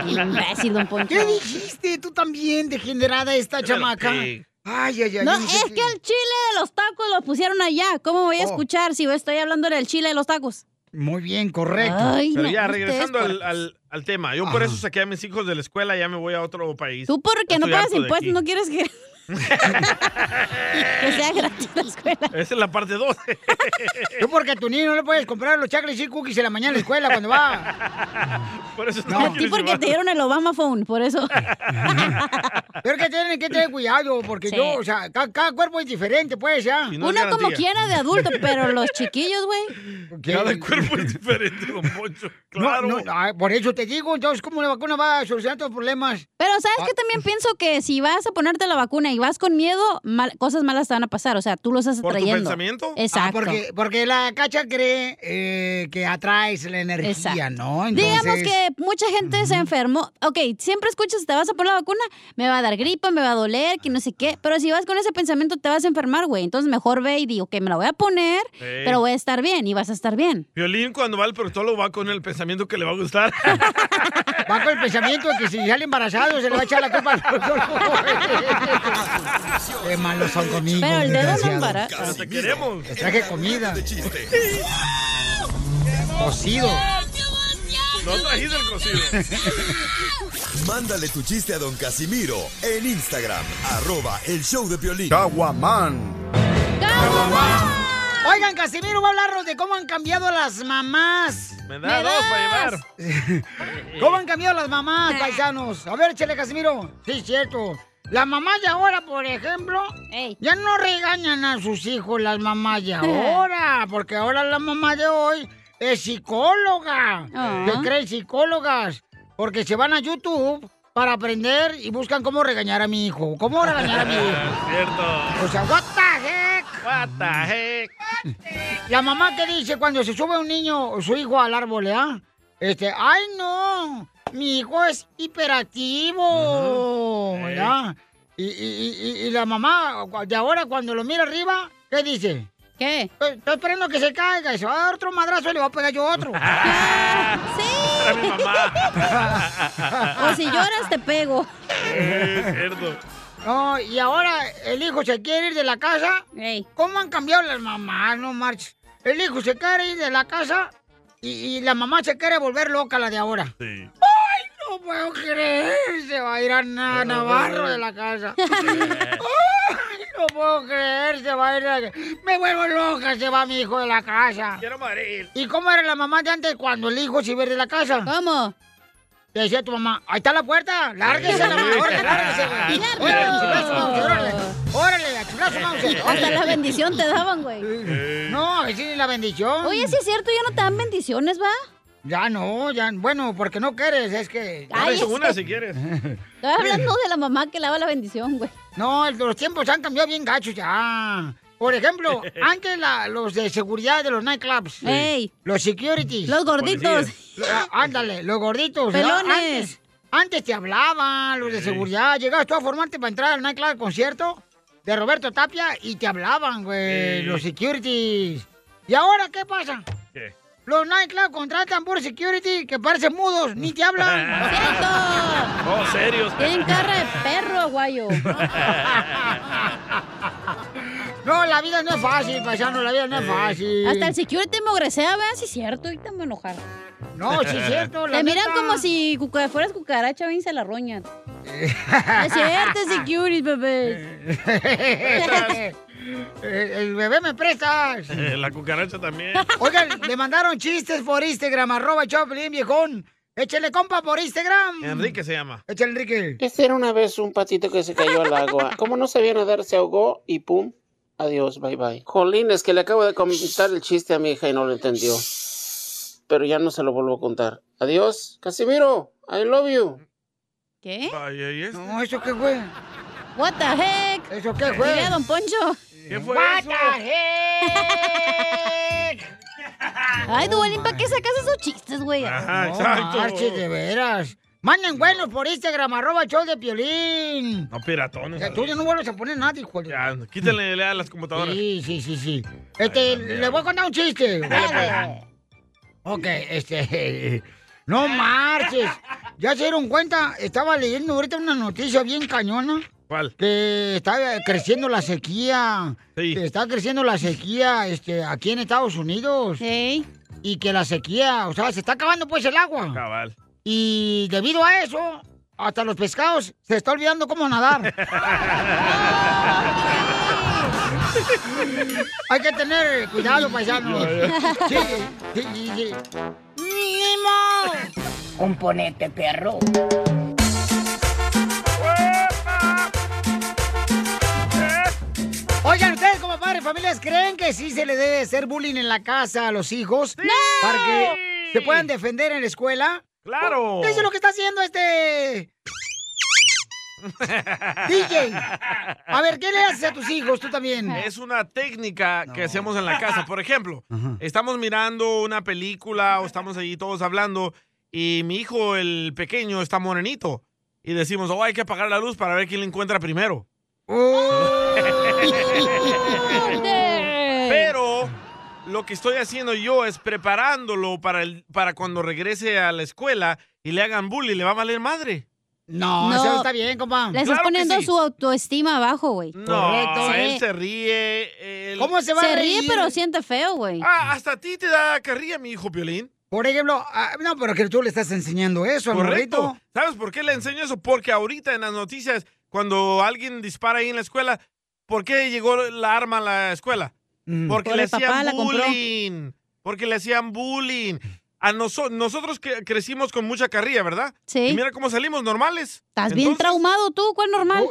Imbécil, don Poncho. ¿Qué dijiste tú también, degenerada esta chamaca? pig. Ay, ay, ay. No, es que el chile de los tacos lo pusieron allá. ¿Cómo voy a Oh. escuchar si estoy hablando del chile de los tacos? Muy bien, correcto. Ay, Pero no, ya, regresando al, al- al tema. Yo por eso saqué a mis hijos de la escuela y ya me voy a otro país. Tú porque no pagas impuestos, no quieres que... que sea gratis la escuela. Esa es la parte 2. Tú *laughs* porque a tu niño no le puedes comprar los chocolates y cookies en la mañana en la escuela cuando va. *laughs* por eso No. A ti porque te dieron el Obama Phone, por eso. *laughs* Pero que tienen que tener cuidado, porque Sí. yo, o sea, ca- cada, cuerpo es diferente, pues, ya. Y no Uno como quiera de adulto, pero los chiquillos, güey. Cada cuerpo es diferente, don Poncho. No, Claro. no, ah, por eso te digo, entonces, ¿cómo la vacuna va a solucionar tus problemas? Pero ¿sabes Ah. qué? También pienso que si vas a ponerte la vacuna y vas con miedo, mal- cosas malas te van a pasar. O sea, tú lo estás ¿Por tu atrayendo. pensamiento? Exacto. Ah, porque, porque la cacha cree eh, que atraes la energía, Exacto. ¿no? Digamos Entonces- que mucha gente se enfermó. Ok, siempre escuchas, te vas a poner la vacuna, me va a dar gripa, me va a doler, que no sé qué. Pero si vas con ese pensamiento, te vas a enfermar, güey. Entonces mejor ve y digo que me la voy a poner, pero voy a estar bien y vas a estar bien. Violín cuando va al proctólogo va con el pensamiento que le va a gustar. Va con el pensamiento de que si sale embarazado se le va a echar la culpa al *laughs* Qué malos son conmigo, Pero el dedo no embaraza. Pero te queremos. Les traje comida. Cocido. No trajiste el cocido. Mándale tu chiste a don Casimiro en Instagram, arroba el show de violín. Oigan, Casimiro va a hablarnos de cómo han cambiado las mamás. Me da dos para llevar. *laughs* ¿Cómo han cambiado las mamás, paisanos? A ver, échale, Casimiro. Sí, cierto. Las mamás de ahora, por ejemplo, ya no regañan a sus hijos las mamás de *laughs* ahora, porque ahora la mamá de hoy es psicóloga. ¿Qué creen psicólogas? Porque se van a YouTube para aprender y buscan cómo regañar a mi hijo. ¿Cómo regañar a mi hijo? *laughs* Cierto. O sea, what the heck? What the heck? La mamá que dice cuando se sube un niño o su hijo al árbol, ¿ah? Este, ay no, mi hijo es hiperactivo. Y, y- y- y la mamá de ahora cuando lo mira arriba, ¿qué dice? ¿Qué? Estoy, estoy esperando que se caiga y se va a dar otro madrazo y le va a pegar yo otro. *laughs* *laughs* Mamá. *laughs* O si lloras, te pego. Es cierto. No, y ahora el hijo se quiere ir de la casa. ¿Cómo han cambiado las mamás? No marches. El hijo se quiere ir de la casa y, y la mamá se quiere volver loca la de ahora. Sí. ¡Ay, no puedo creer! Se va a ir a Na- Navarro de la casa. *laughs* ¡Ay, no puedo creer! Se va a ir a... Me vuelvo loca, se va mi hijo de la casa. Quiero morir. ¿Y cómo era la mamá de antes cuando el hijo se iba a ir de la casa? ¿Cómo? Te decía tu mamá, ahí está la puerta, lárguese la mamá, órale, lárguese, güey. *laughs* Órale, órale. A chulazo. *laughs* Hasta la bendición te daban, güey. No, esa es la bendición. Oye, sí es cierto, ya no te dan bendiciones, ¿va? Ya no, ya, bueno, porque no quieres, es que... Ay, una si quieres. Estoy hablando de la mamá que lava la bendición, güey. No, los tiempos han cambiado bien gachos ya. Por ejemplo, *laughs* *laughs* antes la- los de seguridad de los nightclubs. Ey. Los securities. Los gorditos. Ah, Ándale, los gorditos. Pelones. Antes, antes te hablaban los de seguridad. Llegabas tú a formarte para entrar al nightclub al concierto de Roberto Tapia y te hablaban, güey, Sí. los securities. ¿Y ahora qué pasa? ¿Qué? Los nightclub contratan por security que parecen mudos, ni te hablan. *laughs* ¡Cierto! Oh, serios. Tienen cara de perro, aguayo. No, la vida no es fácil, paisano, la vida no es fácil. Hasta el security me ogresea, vean si es cierto. Ahorita me enojar. No, sí es cierto, la *laughs* Te miran neta. como si cuca- fueras cucaracha, ven, se la roñan. *laughs* es cierto, security, bebé. Eh, El bebé me prestas. La cucaracha también. Oigan, le mandaron chistes por Instagram, arroba Choplin, viejón. Échale compa por Instagram. Enrique se llama. Échale, Enrique. Este era una vez un patito que se cayó al agua. Como no sabía nadar, se ahogó y pum. Adiós, bye bye. Jolín, es que le acabo de comentar el chiste a mi hija y no lo entendió. Pero ya no se lo vuelvo a contar. Adiós, Casimiro. I love you. ¿Qué? Vaya, ¿y este? No, ¿eso qué fue? What the heck? ¿Eso qué fue? Dile a don Poncho. ¿Qué fue What eso? the heck? *laughs* Ay, Duvalín, ¿para qué sacas esos chistes, güey? Ajá, No, exacto. marches, de veras. Manden buenos por Instagram, arroba show de Piolín. No, piratones. Ya, Tú ya no vuelves a poner nada, hijo de... Ya, quítenle a las computadoras. Sí, sí, sí, sí. Este, le voy a contar un chiste. Ok, este. *laughs* No marches. ¿Ya se dieron cuenta? Estaba leyendo ahorita una noticia bien cañona. ¿Cuál? Que está creciendo la sequía. Sí. Que está creciendo la sequía este, aquí en Estados Unidos. Sí. Y que la sequía, o sea, se está acabando pues el agua. Cabal. Y debido a eso, hasta los pescados se está olvidando cómo nadar. *laughs* Hay que tener cuidado, paisanos. Sí, sí, sí. ¡Nimo! Componente, perro. Oigan, ustedes como padres de familias, ¿creen que sí se le debe hacer bullying en la casa a los hijos? Para que se puedan defender en la escuela. ¡Claro! Eso es lo que está haciendo este... DJ. A ver, ¿qué le haces a tus hijos tú también? Es una técnica que hacemos en la casa. Por ejemplo, estamos mirando una película o estamos allí todos hablando y mi hijo, el pequeño, está morenito. Y decimos, oh, hay que apagar la luz para ver quién le encuentra primero. Pero *laughs* lo que estoy haciendo yo es preparándolo para, el, para cuando regrese a la escuela y le hagan bullying, le va a valer madre. No, No. eso no está bien, compa. Le estás Claro poniendo sí. su autoestima abajo, güey. No, Correcto. él Sí. se ríe. él- ¿Cómo se va a Se reír? ríe, pero siente feo, güey. Ah, hasta a ti te da carrilla, mi hijo Piolín. Por ejemplo, ah, no, pero que tú le estás enseñando eso al Correcto. morrito. ¿Sabes por qué le enseño eso? Porque ahorita en las noticias, cuando alguien dispara ahí en la escuela, ¿por qué llegó la arma a la escuela? Porque Por le hacían bullying. Porque le hacían bullying. A noso- nosotros que crecimos con mucha carrilla, ¿verdad? Sí. Y mira cómo salimos normales. Estás bien traumado tú, ¿cuál normal?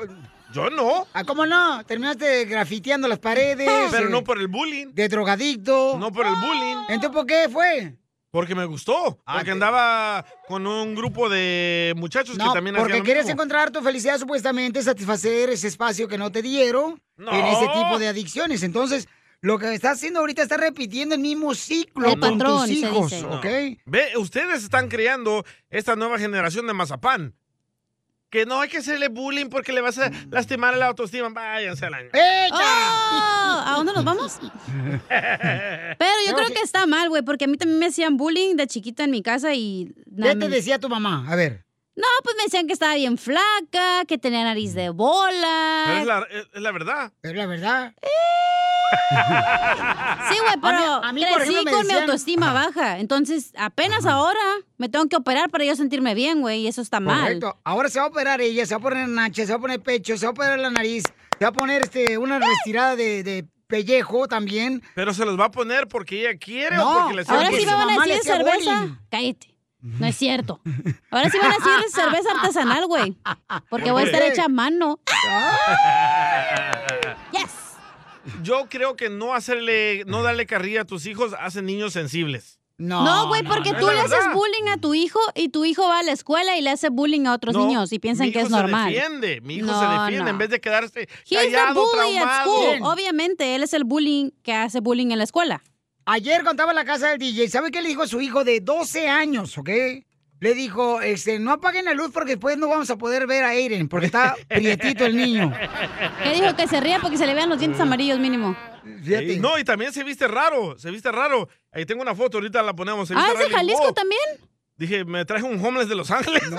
Yo no. Ah, ¿cómo no? Terminaste grafiteando las paredes. *laughs* Pero eh, no por el bullying. De drogadicto. No por el bullying. ¿Entonces por qué fue? Porque me gustó. Porque andaba con un grupo de muchachos No, que también porque hacían lo quieres mismo. encontrar tu felicidad, supuestamente, satisfacer ese espacio que no te dieron No. en ese tipo de adicciones. Entonces, lo que estás haciendo ahorita está repitiendo el mismo ciclo El con patrón, tus hijos. ¿ok? Ve, ustedes están creando esta nueva generación de mazapán. Que no hay que hacerle bullying porque le vas a lastimar la autoestima. Váyanse al año. Oh, ¿A dónde nos vamos? *laughs* Pero yo creo que está mal, güey, porque a mí también me hacían bullying de chiquita en mi casa y... ¿Qué te decía tu mamá? A ver. No, pues me decían que estaba bien flaca, que tenía nariz de bola. Pero es la, es- es la verdad. Es la verdad. *laughs* Sí, güey, pero A mí- a mí, por crecí ejemplo, me con mi autoestima baja. Entonces, apenas ahora me tengo que operar para yo sentirme bien, güey, y eso está mal. Correcto. Ahora se va a operar ella, se va a poner nacha, se va a poner pecho, se va a operar la nariz, se va a poner este, una retirada de, de pellejo también. Pero se los va a poner porque ella quiere No, o porque le Ahora sí me van a decir cerveza. Cállate. No es cierto. Ahora sí van a decir cerveza artesanal, güey. Porque ¿Por voy a estar hecha a mano. *laughs* Yo creo que no hacerle, no darle carrilla a tus hijos hace niños sensibles. No, güey, porque no, tú le haces verdad. bullying a tu hijo y tu hijo va a la escuela y le hace bullying a otros No, niños y piensan mi que hijo es normal. se defiende, mi hijo No, se defiende no. en vez de quedarse He's the callado, bully at school. Obviamente, él es el bullying que hace bullying en la escuela. Ayer contaba en la casa del DJ, ¿sabe qué le dijo a su hijo de 12 años, ok? Le dijo, este, no apaguen la luz porque después no vamos a poder ver a Aiden, porque está *laughs* prietito el niño. ¿Qué dijo? Que se ría porque se le vean los dientes amarillos mínimo. No, y también se viste raro, se viste raro. Ahí tengo una foto, ahorita la ponemos. se Ah, ¿es de Jalisco también? Dije, me traje un homeless de Los Ángeles. Wow,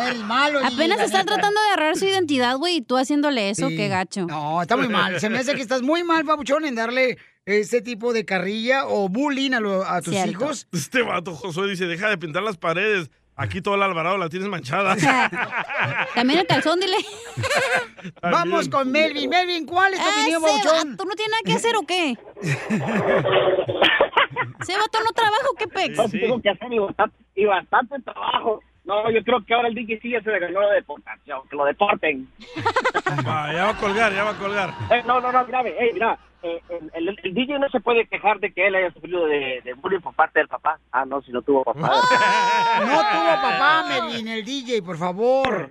*laughs* eres malo. DJ, Apenas la está neta. tratando de agarrar su identidad, güey, y tú haciéndole eso, Sí. qué gacho. No, está muy mal. Se me hace que estás muy mal, papuchón, en darle ese tipo de carrilla o bullying a, lo- a tus Cierto. hijos. Este vato, Josué, dice, deja de pintar las paredes. Aquí todo el Alvarado la tienes manchada. También el calzón, dile. *laughs* Vamos con Melvin. Melvin, ¿cuál es tu opinión, Ese papuchón? vato, ¿no tiene nada que hacer o qué? *laughs* ¿Ese vato no trabaja o qué pex? No, tengo que hacer y bastante, y bastante trabajo. No, yo creo que ahora el DJ sí ya se le ganó la deportación, que lo deporten. Va, *laughs* ya va a colgar, ya va a colgar. Eh, no, no, no, grave. Ey, mira, eh, el, el- el DJ no se puede quejar de que él haya sufrido de, de bullying por parte del papá. Ah, no, si no tuvo papá. *laughs* No tuvo papá, Melvin, el DJ, por favor.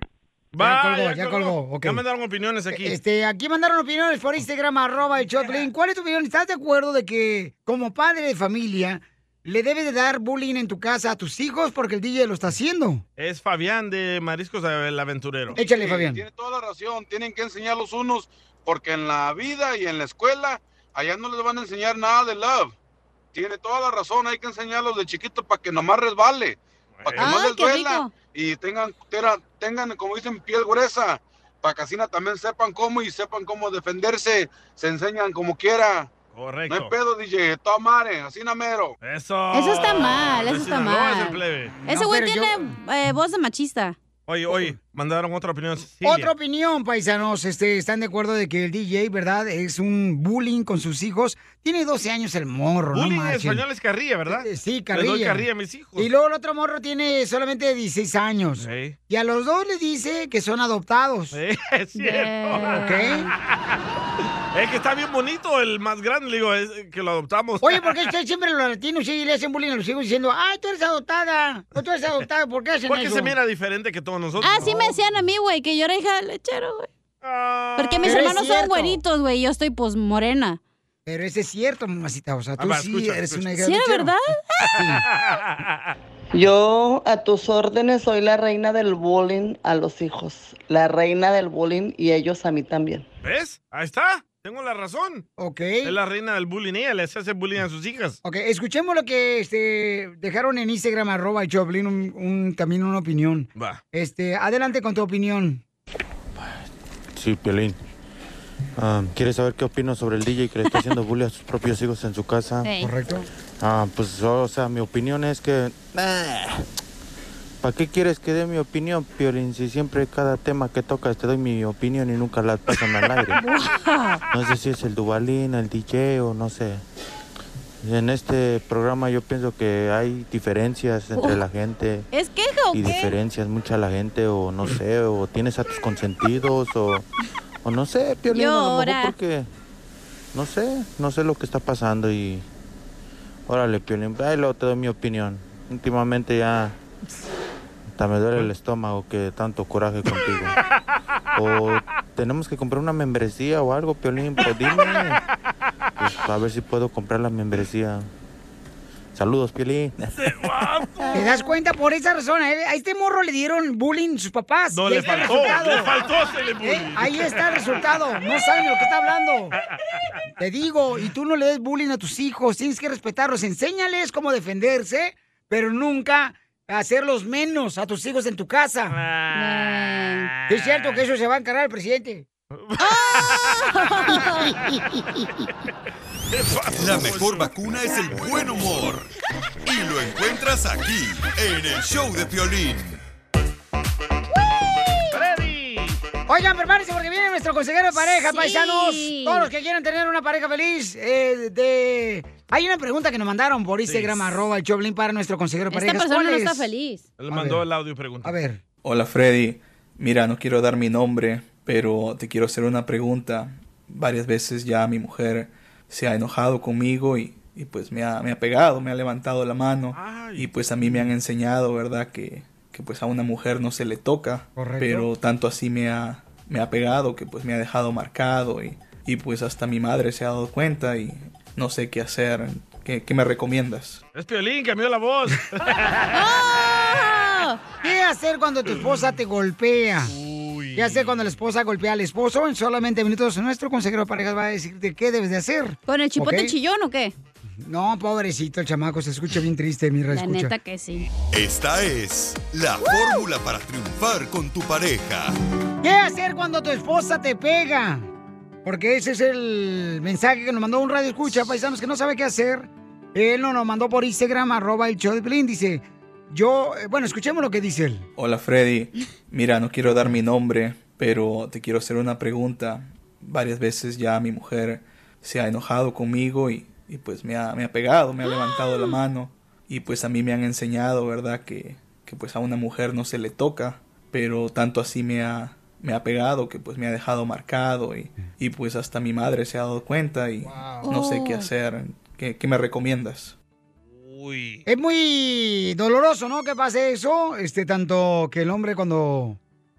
Va, ya colgó, ya colgó. ok. Ya mandaron opiniones aquí. Este, aquí mandaron opiniones por Instagram, arroba el Choplin. *laughs* ¿Cuál es tu opinión? ¿Estás de acuerdo de que como padre de familia le debes de dar bullying en tu casa a tus hijos porque el DJ lo está haciendo? Es Fabián de Mariscos el Aventurero. Échale, Sí, Fabián. Tiene toda la razón. Tienen que enseñar los unos porque en la vida y en la escuela allá no les van a enseñar nada de love. Tiene toda la razón. Hay que enseñarlos de chiquito para que nomás resbale, para que Ah, no les duela rico. y tengan, tera- tengan, como dicen, piel gruesa. Para que así también sepan cómo y sepan cómo defenderse. Se enseñan como quiera. Correcto. No hay pedo, DJ. Toda madre, así namero. Eso. Eso está mal, eso está Sinaloa es el mal. plebe. Ese No, güey yo- tiene eh, voz de machista. Oye, oye, mandaron otra opinión. Cecilia. Otra opinión, paisanos. Este, ¿Están de acuerdo de que el DJ, verdad, es un bullying con sus hijos? Tiene 12 años el morro, Bullying no en marchen. español es carrilla, ¿verdad? Eh, Sí, carrilla. doy carrilla a mis hijos. Y luego el otro morro tiene solamente 16 años. Sí. Y a los dos les dice que son adoptados. *laughs* es cierto. ¿Ok? *laughs* Es que está bien bonito el más grande, le digo, es que lo adoptamos. Oye, ¿por qué *laughs* ustedes siempre los latinos sí le hacen bullying a los hijos diciendo, ay, tú eres adoptada, o tú eres adoptada, ¿por qué hacen Porque eso? se mira diferente que todos nosotros. Ah, sí me decían a mí, güey, que yo era hija del lechero, güey. Porque mis Pero es hermanos son cierto. güeritos, güey, y yo estoy, pues, morena. Pero ese es cierto, mamacita, o sea, tú va, sí escucha, eres escucha. una hija ¿Sí era verdad? Yo a tus órdenes soy la reina del bullying a los hijos, la reina del bullying y ellos a mí también. ¿Ves? Ahí está. Tengo la razón. Ok. Es la reina del bullying. Ella les hace bullying a sus hijas. Ok, escuchemos lo que este, dejaron en Instagram, arroba el Choplin, un, un- también una opinión. Va. Este, adelante con tu opinión. Sí, Piolín. Ah, ¿Quieres saber qué opino sobre el DJ que le está haciendo bullying a sus propios hijos en su casa? Sí. Correcto. Ah, pues, o sea, mi opinión es que... ¿Para qué quieres que dé mi opinión, Piolín? Si siempre cada tema que tocas te doy mi opinión y nunca la pasan al aire. *laughs* No sé si es el Dubalín, el DJ o no sé. En este programa yo pienso que hay diferencias entre la gente. ¿Es queja o Y qué? diferencias mucha la gente o no sé, o tienes a tus consentidos o, o no sé, Piolín, a lo mejor Llora. porque no sé, no sé lo que está pasando y órale, Piolín, ahí luego te doy mi opinión. Últimamente ya hasta me duele el estómago que tanto coraje contigo. O tenemos que comprar una membresía o algo, Piolín, pues dime. Pues, a ver si puedo comprar la membresía. Saludos, Piolín. ¿Te das cuenta? Por esa razón, a a este morro le dieron bullying sus papás. No, le ahí está el faltó, resultado. le faltó hacerle bullying. Eh, Ahí está el resultado. No saben de lo que está hablando. Te digo, y tú no le des bullying a tus hijos. Tienes que respetarlos. Enséñales cómo defenderse, pero nunca hacerlos menos a tus hijos en tu casa. Es cierto que eso se va a encargar el presidente. *laughs* La mejor vacuna es el buen humor. Y lo encuentras aquí, en el show de Piolín. Oigan, prepárense porque viene nuestro consejero de pareja, Sí. paisanos. Todos los que quieran tener una pareja feliz. eh, de... Hay una pregunta que nos mandaron por Instagram, arroba el Choblin para nuestro consejero Esta pareja. persona no está feliz. Él mandó el audio y pregunta. A ver. Hola Freddy, mira, no quiero dar mi nombre, pero te quiero hacer una pregunta. Varias veces ya mi mujer se ha enojado conmigo y, y pues me ha, me ha pegado, me ha levantado la mano y pues a mí me han enseñado, ¿verdad? Que, que pues a una mujer no se le toca, Correcto. pero tanto así me ha, me ha pegado que pues me ha dejado marcado y, y pues hasta mi madre se ha dado cuenta y no sé qué hacer. ¿Qué, qué me recomiendas? Es Piolín, cambió la voz. ¿Qué hacer cuando tu esposa te golpea? ¿Qué hacer cuando la esposa golpea al esposo? En solamente minutos nuestro consejero de parejas va a decirte qué debes de hacer. ¿Con el chipote ¿Ok? chillón o qué? No, pobrecito el chamaco, se escucha bien triste, mi La escucha. neta que sí. Esta es la fórmula para triunfar con tu pareja. ¿Qué hacer cuando tu esposa te pega? Porque ese es el mensaje que nos mandó un radio escucha, paisanos, que no sabe qué hacer. Él nos lo mandó por Instagram, arroba el show de. Dice, yo, eh, bueno, escuchemos lo que dice él. Hola Freddy, mira, no quiero dar mi nombre, pero te quiero hacer una pregunta. Varias veces ya mi mujer se ha enojado conmigo y, y pues me ha, me ha pegado, me ha levantado la mano y pues a mí me han enseñado, ¿verdad? Que, que pues a una mujer no se le toca, pero tanto así me ha, me ha pegado que pues me ha dejado marcado y, y pues hasta mi madre se ha dado cuenta y no sé qué Oh. hacer. ¿Qué, qué me recomiendas? Es muy doloroso, ¿no? Que pase eso, este, tanto que el hombre cuando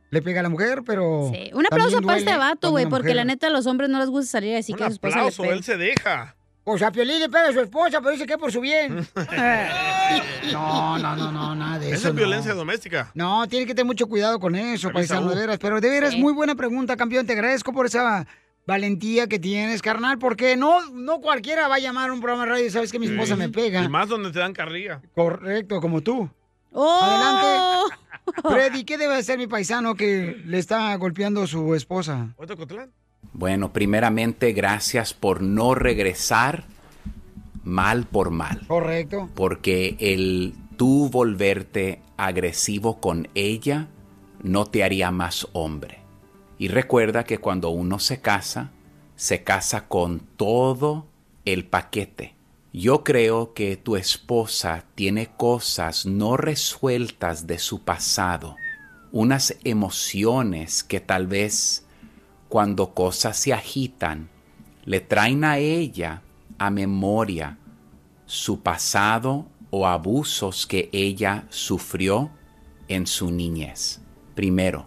le pega a la mujer, pero... Sí, Un aplauso para este vato, güey, porque mujer- la neta a los hombres no les gusta salir así que a su esposa le Aplauso, él se deja. O sea, Piolín le pega a su esposa, pero dice que es por su bien. *laughs* *laughs* no, no, no, no, nada de Esa eso. es no. violencia doméstica. No, tiene que tener mucho cuidado con eso, paisano, de veras. Pero de veras, muy buena pregunta, campeón. Te agradezco por esa valentía que tienes, carnal, porque no, no cualquiera va a llamar a un programa de radio y sabes que mi esposa Sí. me pega. Y más donde te dan carrilla. Correcto, como tú. ¡Oh! Adelante. *laughs* Freddy, ¿qué debe hacer mi paisano que le está golpeando su esposa? ¿Otro Cotlán? Bueno, primeramente, gracias por no regresar mal por mal. Correcto. Porque el tú volverte agresivo con ella no te haría más hombre. Y recuerda que cuando uno se casa, se casa con todo el paquete. Yo creo que tu esposa tiene cosas no resueltas de su pasado, unas emociones que tal vez cuando cosas se agitan, le traen a ella a memoria su pasado o abusos que ella sufrió en su niñez. Primero,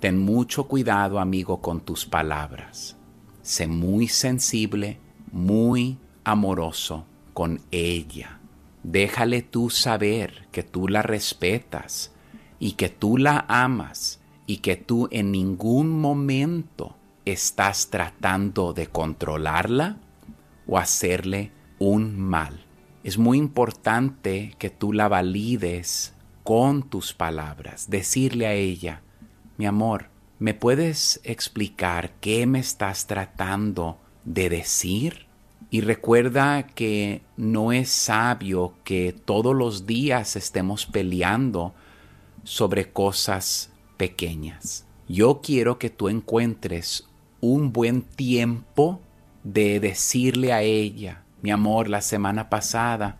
ten mucho cuidado, amigo, con tus palabras. Sé muy sensible, muy amoroso con ella. Déjale tú saber que tú la respetas y que tú la amas y que tú en ningún momento estás tratando de controlarla o hacerle un mal. Es muy importante que tú la valides con tus palabras, decirle a ella, mi amor, ¿me puedes explicar qué me estás tratando de decir? Y recuerda que no es sabio que todos los días estemos peleando sobre cosas pequeñas. Yo quiero que tú encuentres un buen tiempo de decirle a ella, mi amor, la semana pasada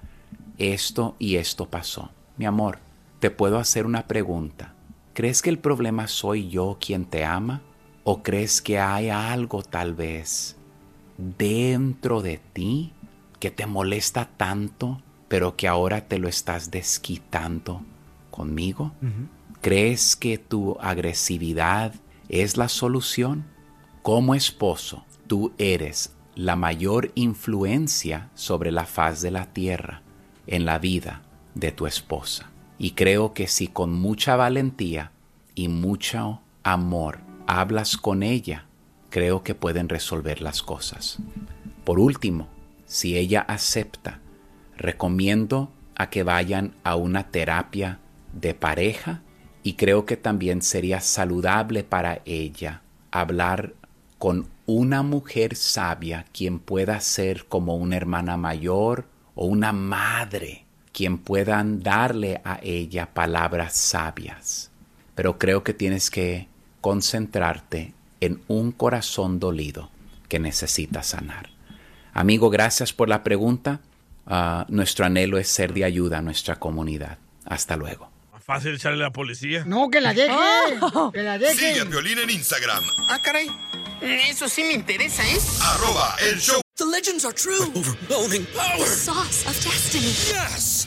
esto y esto pasó. Mi amor, te puedo hacer una pregunta. ¿Crees que el problema soy yo quien te ama? ¿O crees que hay algo tal vez dentro de ti que te molesta tanto, pero que ahora te lo estás desquitando conmigo? ¿Crees que tu agresividad es la solución? Como esposo, tú eres la mayor influencia sobre la faz de la tierra en la vida de tu esposa. Y creo que si con mucha valentía y mucho amor hablas con ella, creo que pueden resolver las cosas. Por último, si ella acepta, recomiendo a que vayan a una terapia de pareja y creo que también sería saludable para ella hablar con una mujer sabia quien pueda ser como una hermana mayor o una madre quien puedan darle a ella palabras sabias. Pero creo que tienes que concentrarte en un corazón dolido que necesita sanar. Amigo, gracias por la pregunta. Ah, nuestro anhelo es ser de ayuda a nuestra comunidad. Hasta luego. Fácil echarle a la policía. No, que la deje. Que la deje. Sigue a Piolín en Instagram. Ah, caray. Eso sí me interesa, ¿eh? Arroba el show. The legends are true. overwhelming power! The sauce of destiny. Yes!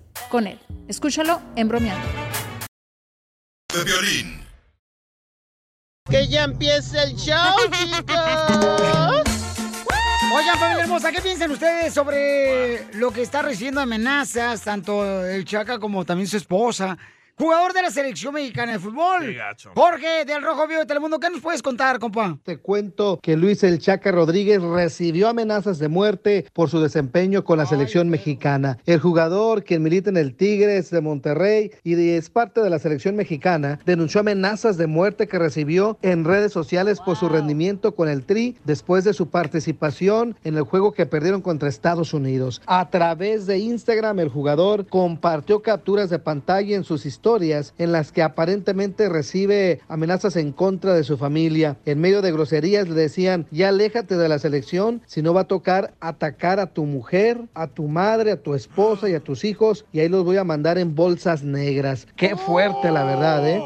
con él. Escúchalo en bromeando. De violín. Que ya empiece el show, *laughs* chicos. Oigan, familia hermosa, ¿qué piensan ustedes sobre lo que está recibiendo amenazas, tanto el Chaca como también su esposa? Jugador de la selección mexicana de fútbol. Jorge, del Rojo Vivo de Telemundo, ¿qué nos puedes contar, compa? Te cuento que Luis El Chaca Rodríguez recibió amenazas de muerte por su desempeño con la selección mexicana. El jugador, quien milita en el Tigres de Monterrey y es parte de la selección mexicana, denunció amenazas de muerte que recibió en redes sociales por su rendimiento con el Tri después de su participación en el juego que perdieron contra Estados Unidos. A través de Instagram, el jugador compartió capturas de pantalla en sus historias en las que aparentemente recibe amenazas en contra de su familia. En medio de groserías le decían, ya aléjate de la selección, si no va a tocar atacar a tu mujer, a tu madre, a tu esposa y a tus hijos, y ahí los voy a mandar en bolsas negras. Qué fuerte, la verdad, ¿eh?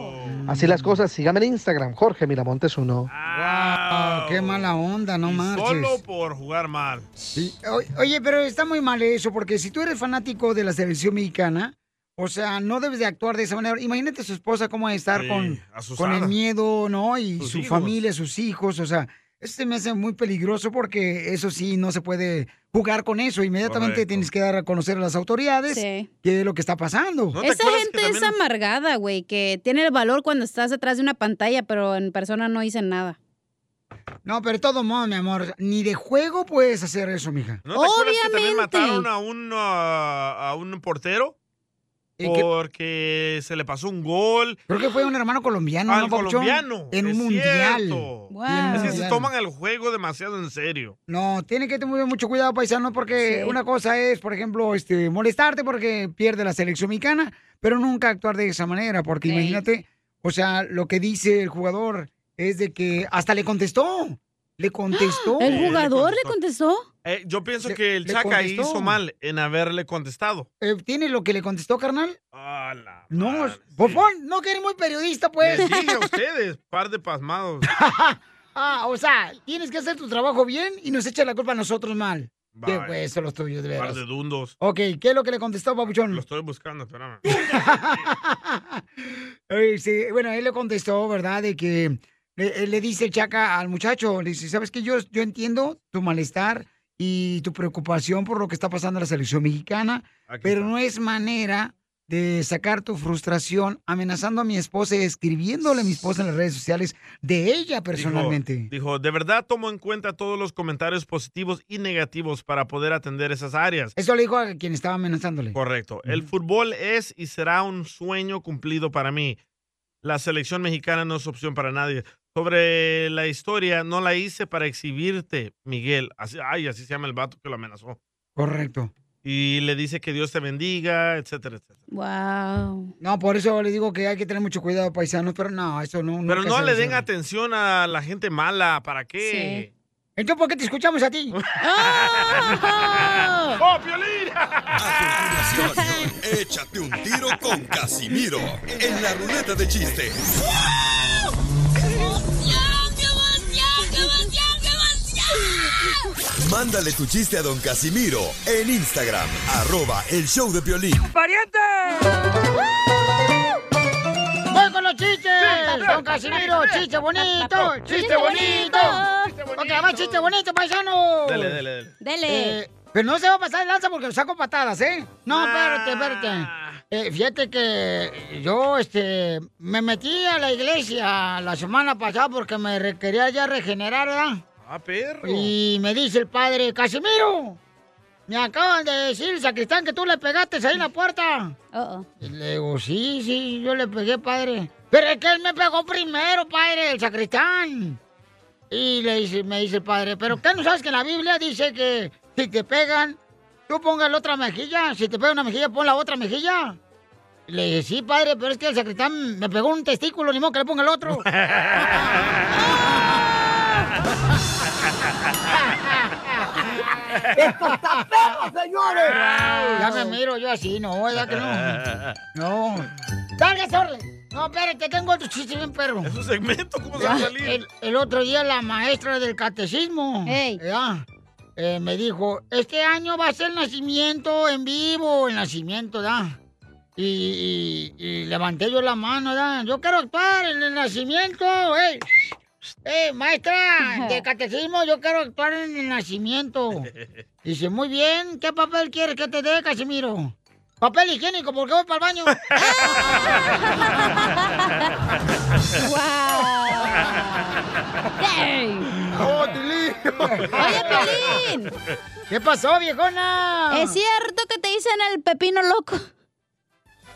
Así las cosas, sígame en Instagram, Jorge Miramontes uno. Wow, qué mala onda, no marches. Solo por jugar mal. O- Oye, pero está muy mal eso, porque si tú eres fanático de la selección mexicana, o sea, no debes de actuar de esa manera. Imagínate su esposa cómo va a estar Sí, con, con el miedo, ¿no? Y Sus su hijos. familia, sus hijos, o sea, eso se me hace muy peligroso porque eso sí, no se puede jugar con eso. Inmediatamente Correcto. tienes que dar a conocer a las autoridades Sí. qué es lo que está pasando. Esa gente es amargada, güey, que tiene el valor cuando estás detrás de una pantalla, pero en persona no dicen nada. No, pero de todo modo, mi amor, ni de juego puedes hacer eso, mija. ¿No te acuerdas que también mataron a un, a un portero? Porque se le pasó un gol. Creo que fue un hermano colombiano, Al ¿no, colombiano. En un mundial. un Es que se toman el juego demasiado en serio. No, tiene que tener mucho cuidado, paisano, porque Sí. una cosa es, por ejemplo, este, molestarte porque pierde la selección mexicana, pero nunca actuar de esa manera, porque Sí. imagínate, o sea, lo que dice el jugador es de que hasta le contestó. Le contestó. ¿El jugador le contestó? Eh, yo pienso Le- que el le Chaca contestó. hizo mal en haberle contestado. Eh, ¿Tiene lo que le contestó, carnal? Ah, la No, Popón, no que eres muy periodista, pues. Les dije a *laughs* ustedes, par de pasmados. ah, o sea, tienes que hacer tu trabajo bien y nos echa la culpa a nosotros mal. Qué hueso los tuyos, de Par veras. de dundos. Ok, ¿qué es lo que le contestó, papuchón? Lo estoy buscando, espérame. *laughs* Eh, sí, bueno, él le contestó, ¿verdad? De que le, él le dice el Chaca al muchacho, le dice, ¿sabes qué? Yo, yo entiendo tu malestar y tu preocupación por lo que está pasando en la selección mexicana, pero no es manera de sacar tu frustración amenazando a mi esposa y escribiéndole a mi esposa en las redes sociales de ella personalmente. Dijo, dijo, de verdad tomo en cuenta todos los comentarios positivos y negativos para poder atender esas áreas. Eso le dijo a quien estaba amenazándole. Correcto. El fútbol es y será un sueño cumplido para mí. La selección mexicana no es opción para nadie. Sobre la historia, no la hice para exhibirte, Miguel. Así, ay, así se llama el vato que lo amenazó. Correcto. Y le dice que Dios te bendiga, etcétera, etcétera. Wow. No, por eso le digo que hay que tener mucho cuidado, paisanos, pero no, eso no. Pero no le den atención a la gente mala. ¿Para qué? Entonces, ¿por qué te escuchamos a ti? *laughs* ¡Oh, Piolín! A continuación, *laughs* échate un tiro con Casimiro en la ruleta de chiste. Mándale tu chiste a don Casimiro en Instagram, arroba el show de Piolín. ¡Pariente! ¡Voy con los chistes! ¡Don Casimiro! ¡Chiste bonito! ¡Chiste bonito! Ok, va chiste bonito, paisano. Dele, dele, dele. Dele. Eh, pero no se va a pasar de lanza porque lo saco patadas, ¿eh? No, espérate, espérate. Eh, fíjate que yo, este, me metí a la iglesia la semana pasada porque me re- quería ya regenerar, ¿verdad? Ah, perro. Y me dice el padre, Casimiro, me acaban de decir, sacristán, que tú le pegaste ahí en la puerta. Y le digo, sí, sí, yo le pegué, padre. Pero es que él me pegó primero, padre, el sacristán. Y le dice, me dice el padre, pero ¿qué no sabes que en la Biblia dice que si te pegan, tú pongas la otra mejilla? Si te pega una mejilla, pon la otra mejilla. Y le dije, sí, padre, pero es que el sacristán me pegó un testículo, ni modo que le ponga el otro. *laughs* ¡Esto está señores! Ya me miro yo así, no, ¿verdad que no? *laughs* No. ¡Sálgase, órale! No, espérate, tengo otro chiste bien perro. Es un segmento, ¿cómo se va a Ya, salir? El, el otro día la maestra del catecismo ya, eh, me dijo, este año va a ser nacimiento en vivo, el nacimiento, ¿da? Y, y- y levanté yo la mano, ¿da? Yo quiero actuar en el nacimiento, ¡ey! ¡Eh, maestra de catecismo, yo quiero actuar en el nacimiento! *laughs* Dice, muy bien, ¿qué papel quieres que te dé, Casimiro? Papel higiénico, porque voy para el baño. *laughs* ¡Oh, Tilín! Oye, Piolín. ¿Qué pasó, viejona? ¿Es cierto que te dicen el pepino loco?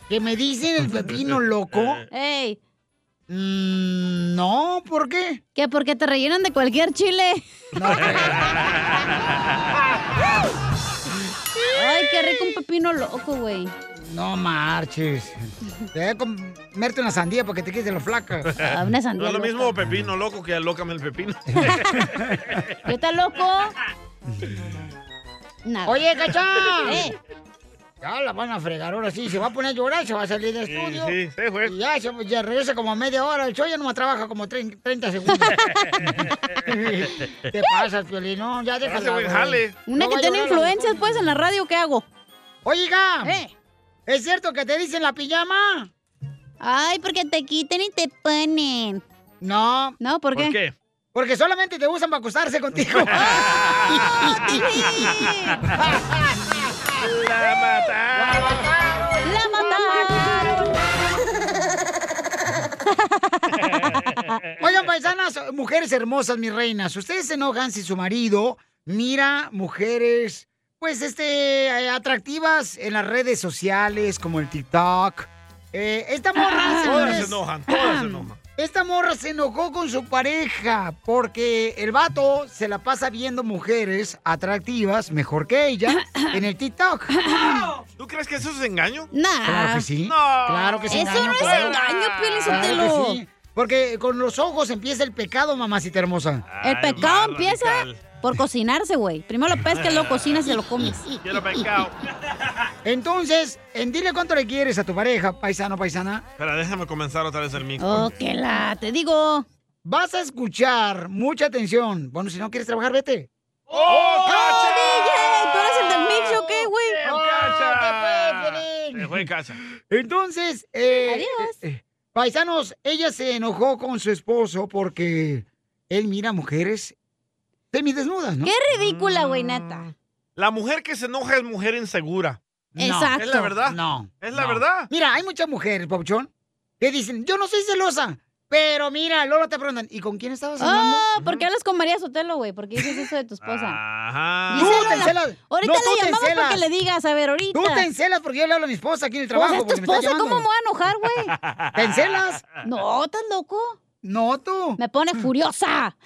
¿Que me dicen el pepino loco? Ey. Mm, no, ¿por qué? Que porque te rellenan de cualquier chile. Ay, qué rico un pepino loco, güey. No marches. Te voy a comerte una sandía para que te quites lo flaca. Ah, una No es lo mismo pepino loco que alócame el pepino. ¿Yo está loco? Nada. Oye, cachá. Eh. Ya la van a fregar ahora sí. Se va a poner a llorar, se va a salir del estudio. sí, sí, güey. Y ya, se, ya regresa como a media hora. El show ya nomás trabaja como 30, 30 segundos. *laughs* ¿Qué pasa, Piolín? No, ya déjala. Hace buen güey. jale. Una No que tiene influencias, pues, en la radio, ¿qué hago? Oiga, Eh. ¿es cierto que te dicen la pijama? Ay, porque te quiten y te ponen. No. No, ¿por qué? ¿Por qué? Porque solamente te usan para acostarse contigo. *laughs* *laughs* La mataron. ¡La mataron! Oigan, paisanas, mujeres hermosas, mis reinas, ustedes se enojan si su marido mira mujeres, pues, este, eh, atractivas en las redes sociales, como el TikTok. Eh, esta morra, Todas se enojan, todas se enojan. Esta morra se enojó con su pareja porque el vato se la pasa viendo mujeres atractivas, mejor que ella, *coughs* en el TikTok. *coughs* ¿Tú crees que eso es engaño? Nah. Claro que sí. No. Claro que sí. Eso no es engaño, Piolín Sotelo. Porque con los ojos empieza el pecado, mamacita hermosa. El pecado empieza. radical. Por cocinarse, güey. Primero lo pescas, *laughs* luego cocinas y lo comes. Quiero pescado. Entonces, en dile cuánto le quieres a tu pareja, paisano, paisana. Espera, déjame comenzar otra vez el mix. Oh, que la, te digo. Vas a escuchar mucha atención. Bueno, si no quieres trabajar, vete. ¡Oh, cacha! DJ! ¿Tú eres el del mix o qué, güey? ¡Oh, qué pues, Se fue cacha. Entonces, eh, Adiós. eh, eh, paisanos, ella se enojó con su esposo porque él mira mujeres semidesnudas, ¿no? Qué ridícula, güey, neta. La mujer que se enoja es mujer insegura. No, Exacto. ¿Es la verdad? No. ¿Es la no. verdad? Mira, hay muchas mujeres, Papuchón, que dicen, yo no soy celosa. Pero mira, Lola te preguntan, ¿y con quién estabas hablando? Ah, ¿por qué hablas con María Sotelo, güey? ¿Por qué dices eso de tu esposa? Ajá. Tú te encelas. Ahorita No, le llamamos para que le digas, a ver, ahorita. Tú te encelas porque yo le hablo a mi esposa aquí en el Pues trabajo. es tu porque me está esposa, ¿cómo me voy a enojar, güey? ¿Te encelas? No, ¿estás loco? No, tú. Me pone furiosa.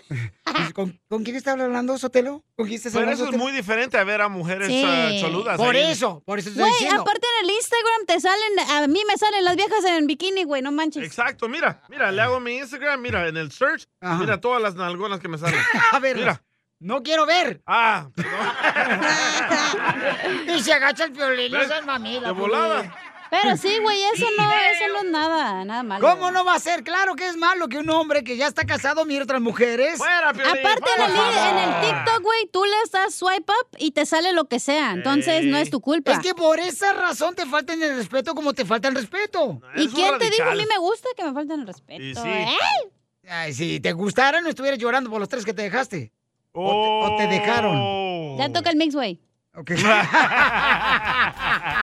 ¿Con, con quién estás hablando, Sotelo? ¿Con quién estás Pero hablando, eso es muy diferente a ver a mujeres Sí. ah, choludas. Por ahí. eso, por eso estoy Güey, diciendo. aparte en el Instagram te salen, a mí me salen las viejas en bikini, güey, no manches. Exacto, mira, mira, le hago mi Instagram, mira, en el search, Ajá. mira todas las nalgonas que me salen. *laughs* A ver, Mira. no quiero ver. Ah, *laughs* y se agacha el violín, no seas mamila. de volada. Pero sí, güey, eso no, eso no es nada, nada malo. ¿Cómo no va a ser? Claro que es malo que un hombre que ya está casado mire otras mujeres. Fuera, Piolín, Aparte en el, en. TikTok, güey, tú le das swipe up y te sale lo que sea. Entonces no es tu culpa. Es que por esa razón te faltan el respeto como te falta el respeto. ¿Y quién te dijo? A mí me gusta que me falten el respeto. Y sí. ¿eh? Ay, si te gustara, no estuvieras llorando por los tres que te dejaste. O, te, o te dejaron. Oh. Ya toca el mix, güey. Ok. *laughs* *laughs*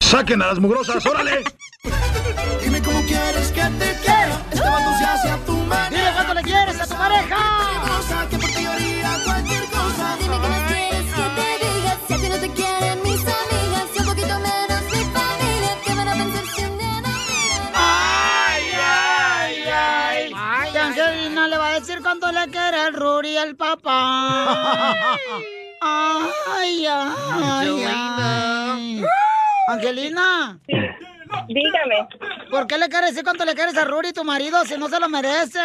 ¡Saquen a las mugrosas, órale! Dime cómo quieres que te quiera. Este vato se hace a tu manera. Dile cuánto le quieres a tu pareja. Que por ti haría cualquier cosa. Dime qué más quieres que te diga. Si a ti no te quieren mis amigas, y un poquito menos mi familia, ¿qué van a pensar si un día no? Ay, ay, ay. Ay, Angelina le va a decir cuánto le quiere el Ruri al papá. *laughs* Ay, ay, ay. Angelina. Dígame. ¿Por qué le quieres decir cuánto le quieres a Ruri, tu marido, si no se lo merece?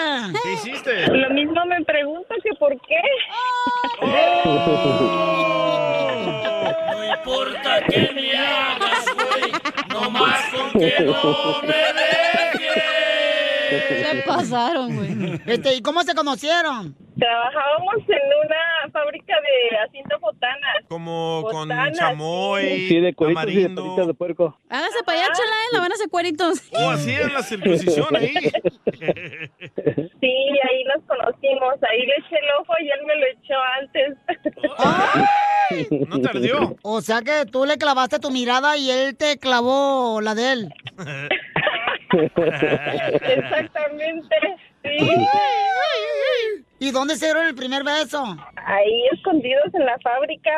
¿Qué hiciste? Lo mismo me pregunto que por qué. No importa que me hagas, güey. No más con que no me dejes. Se pasaron, güey. Este, ¿y cómo se conocieron? Trabajábamos en una fábrica de haciendo botanas. Como con chamoy, Sí, de cueritos y de de puerco. Hágase para allá, chala, ¿eh? La van a hacer cueritos. Oh, así es la circuncisión ahí. *laughs* Sí, ahí nos conocimos. Ahí le eché el ojo y él me lo echó antes. ¿No te ardió? O sea que tú le clavaste tu mirada y él te clavó la de él. *laughs* Exactamente. Sí. ¿Y dónde se dieron el primer beso? Ahí escondidos en la fábrica.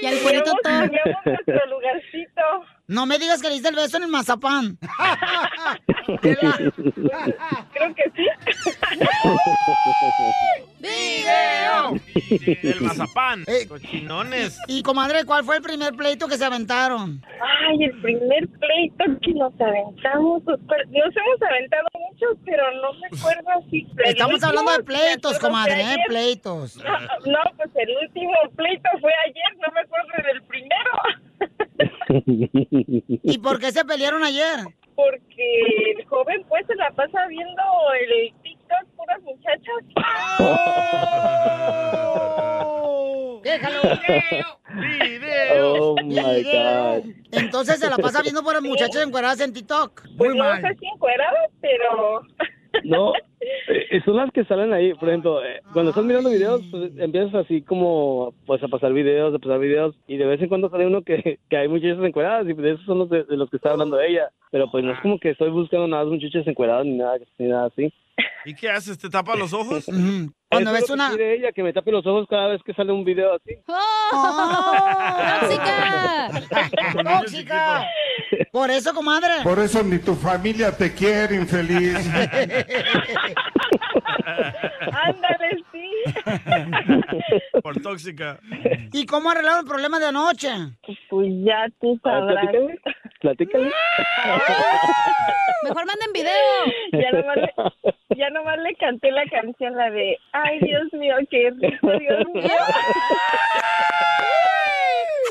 ¿Y al Teníamos- todo. teníamos nuestro lugarcito. No me digas que le diste el beso en el mazapán. *laughs* Creo que sí. *laughs* ¡Video! *laughs* El mazapán. Eh, Cochinones. Y comadre, ¿cuál fue el primer pleito que se aventaron? Ay, el primer pleito que nos aventamos. pues, Nos hemos aventado muchos, pero no me acuerdo si. el Estamos último, hablando de pleitos, comadre, ¿eh? Pleitos. *laughs* No, pues el último pleito fue ayer, no me acuerdo del primero. *laughs* ¿Y por qué se pelearon ayer? Porque el joven pues se la pasa viendo el TikTok, puras muchachas. ¡Déjalo! ¡Video! Oh my God. Entonces se la pasa viendo por las *laughs* muchachas encueradas en TikTok. Pues Muy no mal. sé si encueradas, pero... *laughs* No, eh, son las que salen ahí. Por ejemplo, eh, cuando estás mirando videos, pues, empiezas así como pues a pasar videos, a pasar videos, y de vez en cuando sale uno que, *laughs* que hay muchachas encueradas, y de esos son los de, de los que está hablando ella. Pero pues no es como que estoy buscando nada más muchachas encueradas ni nada, ni nada así. ¿Y qué haces? ¿Te tapa los ojos? *laughs* Cuando ves una- ella, que me tape los ojos cada vez que sale un video así. ¡Tóxica! *laughs* ¡Tóxica! Por eso, comadre. Por eso ni tu familia te quiere, infeliz. Ándale, sí. *laughs* Por tóxica. ¿Y cómo arreglaron el problema de anoche? Pues ya tú sabrás. Platícale. *laughs* Mejor manden video. Ya nomás, le, ya nomás le canté la canción, la de Ay, Dios mío, qué rico, Dios mío. *laughs*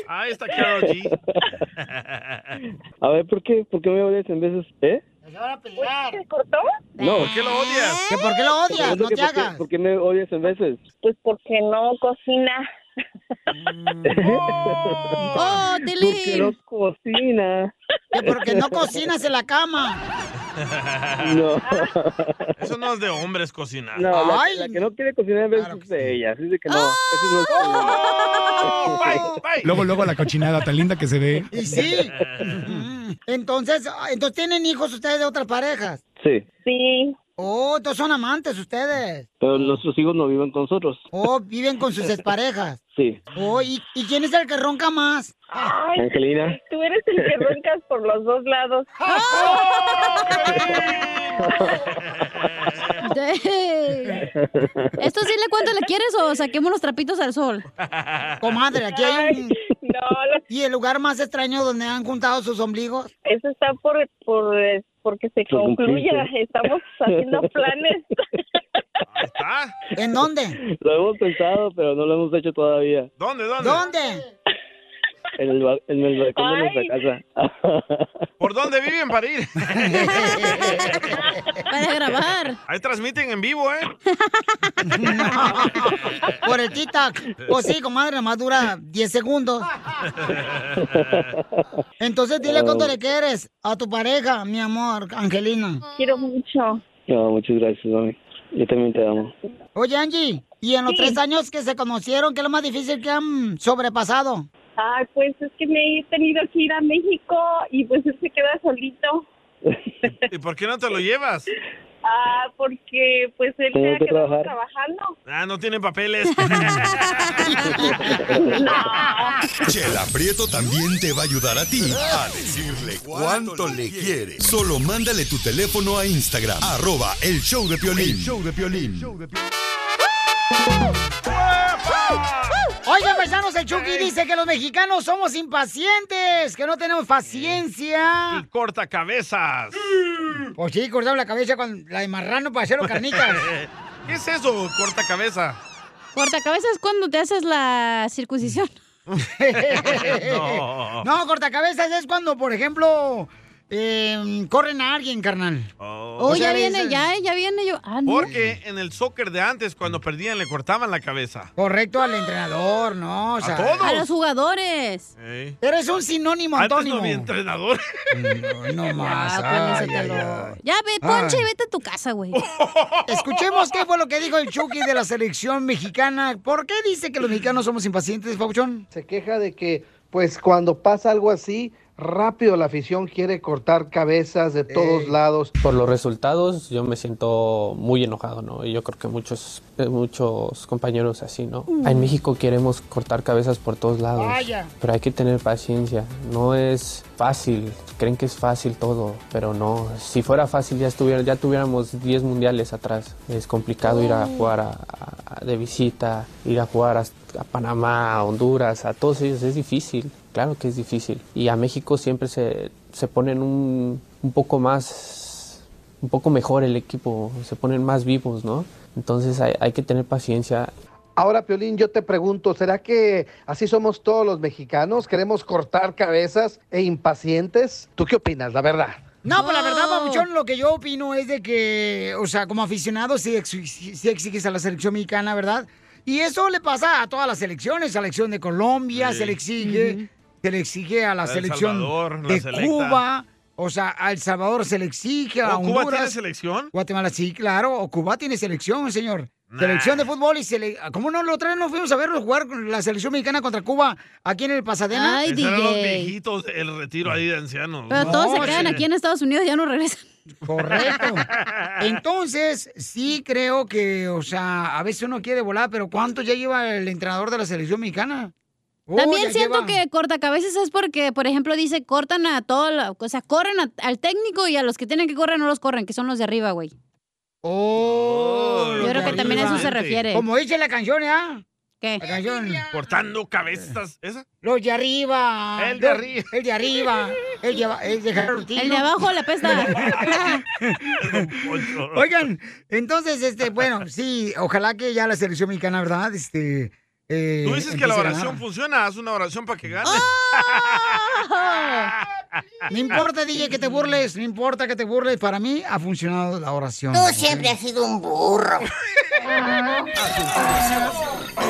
Ahí está Carol G. A ver, ¿por qué? ¿Por qué me odias en veces? ¿Eh? Se van a pelear. ¿Se cortó? No. ¿Por qué lo odias? ¿Que ¿Por qué lo odias? No te por qué- hagas. ¿Por qué me odias en veces? Pues porque no cocina. *laughs* ¡Oh, Porque Tilín! no cocina. Que porque no cocinas en la cama. No. Eso no es de hombres cocinar. No, la, la que no quiere cocinar es de ella. Así que no. Eso no es ¡Oh! Luego, luego la cochinada tan linda que se ve. Y sí. *laughs* Entonces, entonces tienen hijos ustedes de otras parejas. Sí. Sí. Oh, entonces son amantes ustedes. Pero nuestros hijos no viven con nosotros. Oh, viven con sus exparejas. *laughs* Sí. Oh, ¿y, y quién es el que ronca más? Ay, Angelina. tú eres el que roncas por los dos lados. *laughs* *laughs* ¿Esto sí le cuánto le quieres o saquemos los trapitos al sol? Comadre, aquí hay un... ¿Y el lugar más extraño donde han juntado sus ombligos? Eso está por, por porque se concluya. *laughs* Estamos haciendo planes. ¿En dónde? Lo hemos pensado, pero no lo hemos hecho todavía. ¿Dónde, dónde? ¿Dónde? En el, ba- en el balcón de nuestra casa. *laughs* ¿Por dónde viven para *laughs* ir? Para grabar. Ahí transmiten en vivo, ¿eh? *laughs* Por el TikTok. Pues sí, comadre, más dura 10 segundos. Entonces dile cuánto le quieres a tu pareja, mi amor, Angelina. Quiero mucho. No, muchas gracias, mami. Yo también te amo. Oye, Angie, ¿y en los Sí. tres años que se conocieron, qué es lo más difícil que han sobrepasado? Ay, pues es que me he tenido que ir a México y pues él se queda solito. *laughs* ¿Y por qué no te lo llevas? Ah, porque pues él se ha que quedado trabajar. trabajando. Ah, no tiene papeles. *laughs* *laughs* Chela Prieto también te va a ayudar a ti a decirle cuánto le quiere. Solo mándale tu teléfono a Instagram, arroba el show de Piolín. El show de Piolín. Oigan, paisanos, el Chucky dice que los mexicanos somos impacientes, que no tenemos paciencia. Y corta cabezas. Pues sí, cortamos la cabeza con la de marrano para hacerlo carnitas. *laughs* ¿Qué es eso, corta cabeza? Cortacabezas es cuando te haces la circuncisión. *laughs* *laughs* No. No, cortacabezas es cuando, por ejemplo, eh, corren a alguien, carnal. Oh, O sea, ya viene, es- ya, ya viene yo. Ah, no. Porque en el soccer de antes, cuando perdían, le cortaban la cabeza. Correcto al entrenador, ¿no? O sea, todos. A los jugadores. Eres un sinónimo, Antes Antonio. no entrenador. No *laughs* más. Ya, ay, cálmenselo. ay, ay. Ya, ve, ponche y vete a tu casa, güey. *laughs* Escuchemos qué fue lo que dijo el Chucky de la selección mexicana. ¿Por qué dice que los mexicanos somos impacientes, Pauchón? Se queja de que, pues, cuando pasa algo así, rápido la afición quiere cortar cabezas de todos lados. Por los resultados yo me siento muy enojado, ¿no? Y yo creo que muchos, eh, muchos compañeros así, ¿no? Mm. En México queremos cortar cabezas por todos lados, Vaya. pero hay que tener paciencia. No es fácil, creen que es fácil todo, pero no. Si fuera fácil ya, estuviera, ya tuviéramos 10 mundiales atrás. Es complicado ir a jugar a- a- de visita, ir a jugar a, a Panamá, a Honduras, a todos ellos. Es difícil, claro que es difícil. Y a México siempre se, se ponen un, un poco más, un poco mejor el equipo, se ponen más vivos, ¿no? Entonces hay, hay que tener paciencia. Ahora, Piolín, yo te pregunto, ¿será que así somos todos los mexicanos? ¿Queremos cortar cabezas e impacientes? ¿Tú qué opinas, la verdad? No, pues la verdad, Pabuchón, lo que yo opino es de que, o sea, como aficionado, sí, ex- sí exiges a la selección mexicana, ¿verdad? Y eso le pasa a todas las selecciones, selección de Colombia, Sí. se le exige, se le exige a la El selección Salvador, de. Cuba, o sea, a El Salvador se le exige, a ¿Oh, Cuba Honduras. tiene selección? Guatemala sí, claro, o Cuba tiene selección, señor. Selección de fútbol y se le... ¿Cómo no? Lo otra vez nos fuimos a verlo jugar con la selección mexicana contra Cuba aquí en el Pasadena. Ay, eran los DJ. viejitos, el retiro ahí de ancianos. Pero todos se No, quedan sí. aquí en Estados Unidos y ya no regresan. Correcto. *laughs* Entonces, sí creo que, o sea, a veces uno quiere volar, pero ¿cuánto ya lleva el entrenador de la selección mexicana? Oh, También siento lleva- que cortacabezas es porque, por ejemplo, dice cortan a todo, la- o sea, corren a- al técnico y a los que tienen que correr no los corren, que son los de arriba, güey. Oh, Yo creo que también a eso se refiere. Como dice la canción, ¿ah? ¿Qué? La canción. Cortando cabezas, ¿esa? Los de arriba. El de arriba. El de arriba. El de, el de El de abajo la pesta. *laughs* Oigan, entonces, este, bueno, sí, ojalá que ya la selección mexicana, ¿verdad? Este. eh, Tú dices que la oración funciona, haz una oración para que gane. *laughs* No importa, DJ, que te burles, no importa que te burles, para mí ha funcionado la oración. Tú siempre has sido un burro.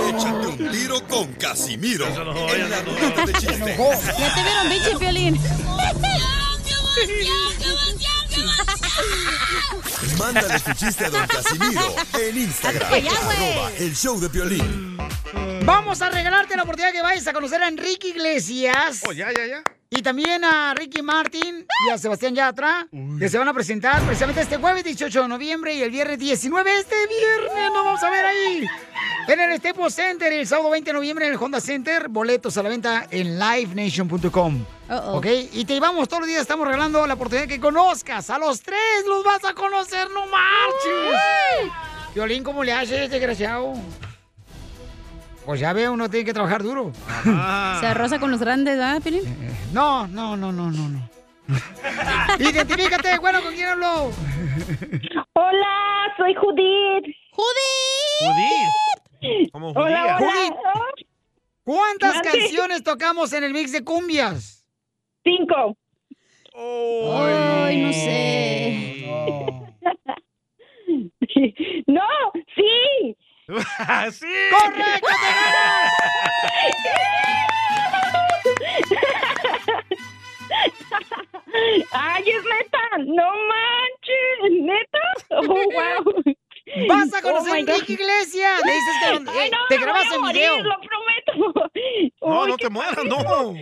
Échate un tiro con Casimiro. En la. *laughs* Ya te vieron, biche, Piolín. *laughs* Mándale tu chiste a don Casimiro en Instagram. Ya, güey. arroba el show de Piolín. Vamos a regalarte la oportunidad que vayas a conocer a Enrique Iglesias. Oh, ya, ya, ya. Y también a Ricky Martin y a Sebastián Yatra, que se van a presentar precisamente este jueves 18 de noviembre y el viernes 19. Este viernes nos vamos a ver ahí. En el Staples Center, el sábado 20 de noviembre en el Honda Center. Boletos a la venta en livenation.com. Uh-oh. ¿Ok? Y te llevamos todos los días, estamos regalando la oportunidad que conozcas. A los tres los vas a conocer, no marches. Violín, ¿cómo le haces, desgraciado? Pues ya veo, uno tiene que trabajar duro. *laughs* Se roza con los grandes, ¿ah, Piolín? No, no, no, no, no, no. *laughs* Identifícate, bueno, ¿con quién hablo? *laughs* Hola, soy Judith. Judith. Como Hola, judía. hola. Judith, ¿Cuántas Mande. canciones tocamos en el mix de cumbias? Cinco. Ay, no sé. No, sí. *laughs* ¡Sí! ¡Correcto! *laughs* Ay, es neta. No manches. ¿Neta? Oh, wow. Vas a conocer Oh, a my Enrique. Iglesias. Le dices que eh, Ay, no, te grabas a en morir, video. Lo prometo. No, Uy, no te mueras, no.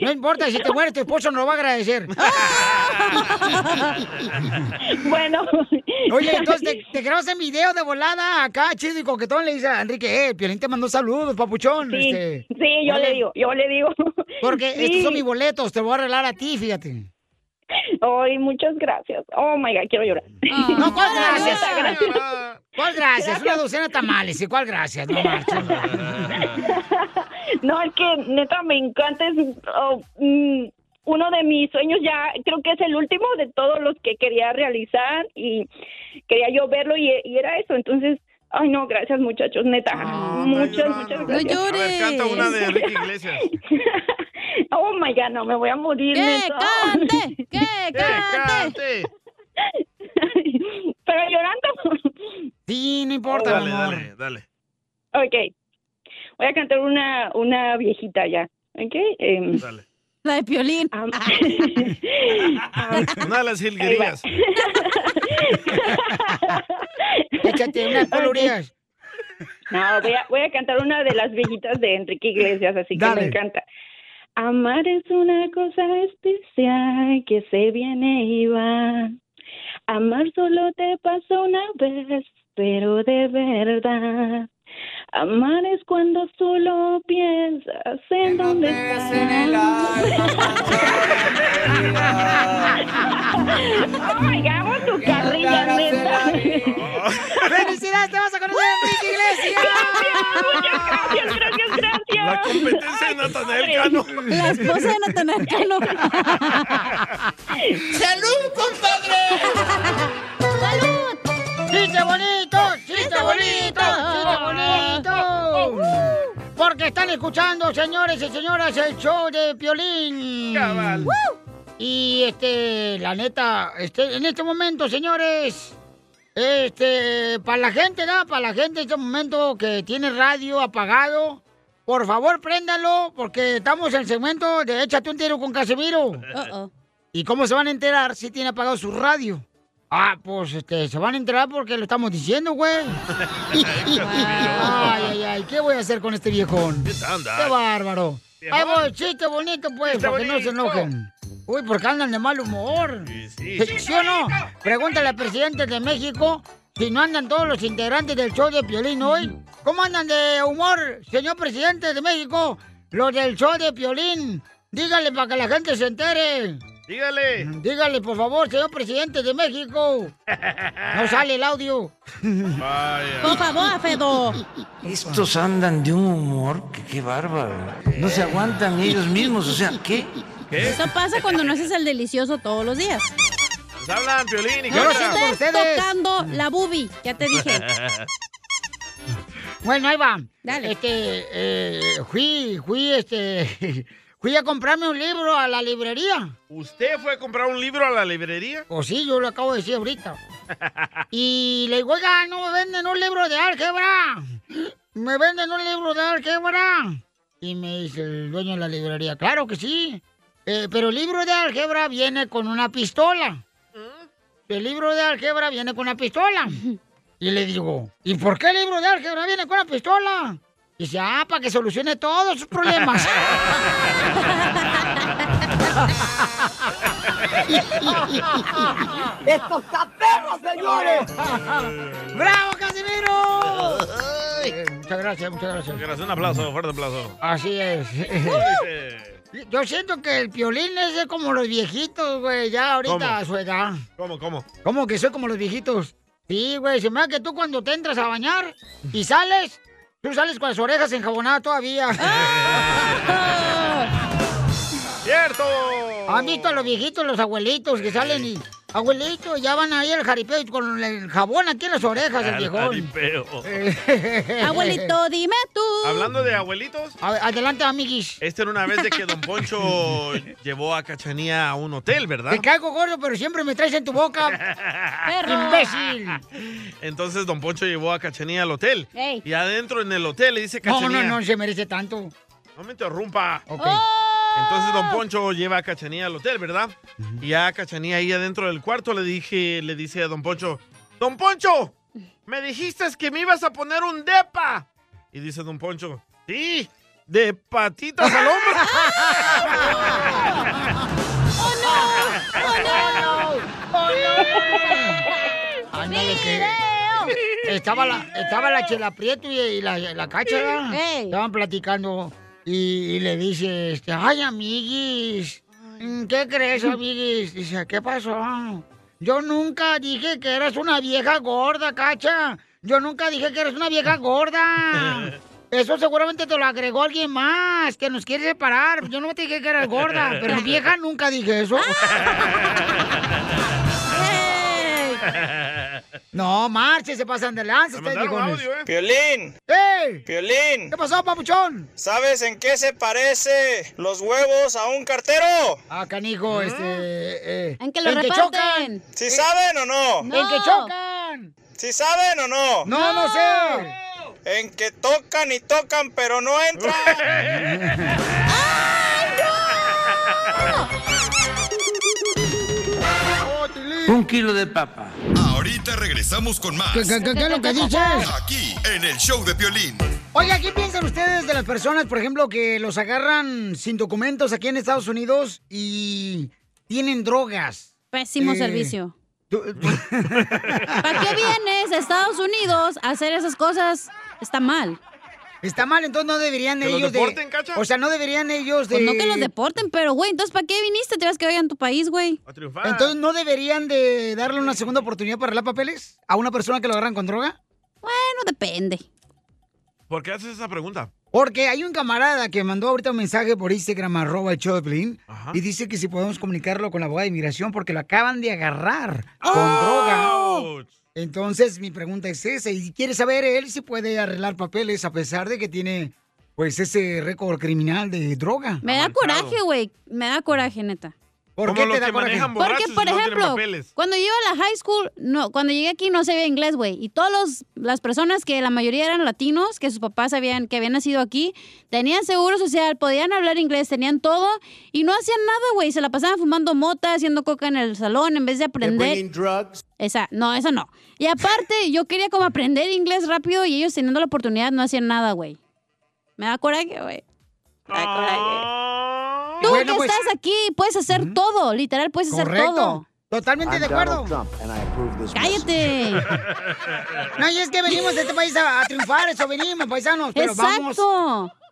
No importa, si te mueres, tu esposo no lo va a agradecer. *laughs* Bueno. Oye, entonces te, te grabas en video de volada acá, chido y coquetón. Le dice a Enrique, eh, Piolín te mandó saludos, papuchón. Sí, este, sí, yo le digo, yo le digo. Porque Sí. *laughs* estos son mis boletos, te voy a arreglar a ti, fíjate. Ay, muchas gracias. Oh my God, quiero llorar. No, ¿cuál *laughs* gracias? Neta, gracias. ¿Cuál gracias? Gracias. Una docena de tamales, ¿y cuál gracias? No marches. *laughs* No, es que neta me encanta. Es oh, mm, uno de mis sueños ya, creo que es el último de todos los que quería realizar y quería yo verlo y, y era eso. Entonces, ay no, gracias muchachos, neta. muchas, muchas gracias. A ver, canta una de Enrique Iglesias. *laughs* Oh my God, no, me voy a morir. ¡Que neta. cante! *laughs* ¡Que ¡Que cante! *laughs* Pero llorando. *laughs* Sí, no importa, Dale, mi amor. dale, dale. Ok. Voy a cantar una, una viejita ya. ¿Ok? Em, Dale. La de Piolín. am- Una de las jilguerías. Échate unas polorías. No, voy a, voy a cantar una de las viejitas de Enrique Iglesias, así que Dale. me encanta. Amar es una cosa especial que se viene y va. Amar solo te pasó una vez, pero de verdad. Amar es cuando solo piensas en dónde estás. Oigamos *laughs* tu carrilla, neta. ¡Felicidades! ¡Te vas a conocer a Enrique Iglesias! Gracias, gracias, gracias. La competencia de Natanael Cano. La esposa de Natanael Cano. *laughs* ¡Salud, compadre! *laughs* ¡Salud! ¡Chiste bonito! ¡Chiste bonito! ¡Chiste bonito! Porque están escuchando, señores y señoras, el show de Piolín. Cabal. Y este, la neta, este, en este momento, señores, este, para la gente, ¿no? Para la gente en este momento que tiene radio apagado, por favor, préndalo, porque estamos en el segmento de Échate un tiro con Casemiro. Uh-oh. ¿Y cómo se van a enterar si tiene apagado su radio? Ah, pues este, se van a enterar porque lo estamos diciendo, güey. *laughs* ay, ay, ay, ¿qué voy a hacer con este viejón? ¡Qué bárbaro! Ahí voy, chiste bonito, pues, para que no se enojen. Uy, porque andan de mal humor. sí. ¿Sí o no? Pregúntale al presidente de México si no andan todos los integrantes del show de Piolín hoy. ¿Cómo andan de humor, señor presidente de México? Los del show de Piolín. Dígale para que la gente se entere. Dígale. Dígale, por favor, señor presidente de México. No *laughs* sale el audio. Vaya. Por favor, Fedo. Estos andan de un humor que qué bárbaro. No se aguantan ellos mismos, o sea, ¿qué? Eso pasa cuando no haces el delicioso todos los días. Pues hablan, Piolín y No estés tocando la bubi, ya te dije. Bueno, ahí va. Dale. Este, eh, fui, fui, este, *laughs* fui a comprarme un libro a la librería. ¿Usted fue a comprar un libro a la librería? Pues sí, yo lo acabo de decir ahorita. *laughs* Y le digo, oiga, ¿no me venden un libro de álgebra? ¿Me venden un libro de álgebra? Y me dice el dueño de la librería, claro que sí. Eh, pero el libro de álgebra viene con una pistola. El libro de álgebra viene con una pistola. *laughs* Y le digo, ¿y por qué el libro de álgebra viene con una pistola? Y dice, ah, para que solucione todos sus problemas. *laughs* ¡Esto está perro, señores! *laughs* ¡Bravo, Casimiro! Eh, muchas gracias, muchas gracias. Gracias, un aplauso, fuerte aplauso. Así es. Yo siento que el piolín es como los viejitos, güey, ya ahorita ¿Cómo? a su edad. ¿Cómo, cómo? ¿Cómo que soy como los viejitos? Sí, güey, se me da que tú cuando te entras a bañar y sales, tú sales con las orejas enjabonadas todavía. *laughs* ¡Cierto! ¿Han visto a los viejitos, los abuelitos que salen y... Abuelito, ya van ahí al jaripeo con el jabón aquí en las orejas Al viejón. jaripeo. *laughs* Abuelito, dime tú. Hablando de abuelitos. Adelante, amiguis. Esta era una vez de que Don Poncho *laughs* llevó a Cachanía a un hotel, ¿verdad? Te caigo gordo, pero siempre me traes en tu boca. *laughs* ¡Imbécil! Entonces Don Poncho llevó a Cachanía al hotel. Ey. Y adentro en el hotel le dice No, Cachanía. no, no se merece tanto. No me interrumpa. Ok. Entonces Don Poncho lleva a Cachanía al hotel, ¿verdad? Y ya Cachanía ahí adentro del cuarto le dije, le dice a Don Poncho, Don Poncho, me dijiste que me ibas a poner un depa. Y dice Don Poncho, sí, de patitas al hombro. Ándale, que... Estaba la, estaba la Chela Prieto y, y la, la Cacha, ¿verdad? Estaban platicando y, y le dice, este, ay, amiguis, mm, ¿qué crees, amiguis? Dice, ¿qué pasó? Yo nunca dije que eras una vieja gorda, Cacha. Yo nunca dije que eres una vieja *laughs* gorda. *laughs* Eso seguramente te lo agregó alguien más, que nos quiere separar. Yo no te dije que eras gorda, pero vieja nunca dije eso. *laughs* No, marche, se pasan de lanza ustedes, viejones. Piolín. ¡Ey! Piolín. ¿Qué pasó, papuchón? ¿Sabes en qué se parece los huevos a un cartero? Ah, canijo, este... eh, En que lo en que reparten. chocan. ¿Sí saben o no? En que chocan. ¿Sí saben o no? No, no sé. En que tocan y tocan, pero no entran. *laughs* kilo de papa. Ahorita regresamos con más. ¿Qué, qué, qué, qué es lo que dices? Aquí, en el show de Piolín. Oiga, ¿qué piensan ustedes de las personas, por ejemplo, que los agarran sin documentos aquí en Estados Unidos y tienen drogas? Pésimo Eh, servicio. *laughs* ¿Para qué vienes a Estados Unidos a hacer esas cosas? Está mal. Está mal, entonces no deberían ¿Que los ellos deporten, de... O sea, no deberían ellos de... Pues no que los deporten, pero güey, entonces ¿para qué viniste? Te vas que vayan a tu país, güey. Entonces, ¿no deberían de darle una segunda oportunidad para arreglar papeles a una persona que lo agarran con droga? Bueno, depende. ¿Por qué haces esa pregunta? Porque hay un camarada que mandó ahorita un mensaje por Instagram, arroba el show de Piolín, y dice que si podemos comunicarlo con la abogada de inmigración porque lo acaban de agarrar con droga. Entonces, mi pregunta es esa, y quiere saber él si puede arreglar papeles a pesar de que tiene, pues, ese récord criminal de droga. Me da coraje, güey. Me da coraje, neta. ¿Por qué te da coraje? Porque, por ejemplo, cuando yo iba a la high school, no, cuando llegué aquí no sabía inglés, güey. Y todas los- las personas que la mayoría eran latinos, que sus papás sabían que habían nacido aquí, tenían seguro social, podían hablar inglés, tenían todo y no hacían nada, güey. Se la pasaban fumando mota, haciendo coca en el salón en vez de aprender. Esa, no, esa no. Y aparte, yo quería como aprender inglés rápido y ellos teniendo la oportunidad no hacían nada, güey. Me da coraje, güey. Me da coraje. Tú Bueno, que pues- estás aquí, puedes hacer todo, literal, puedes hacer todo. Totalmente de acuerdo. Cállate. No, y es que venimos de este país a, a triunfar, eso venimos, paisanos. Pero vamos.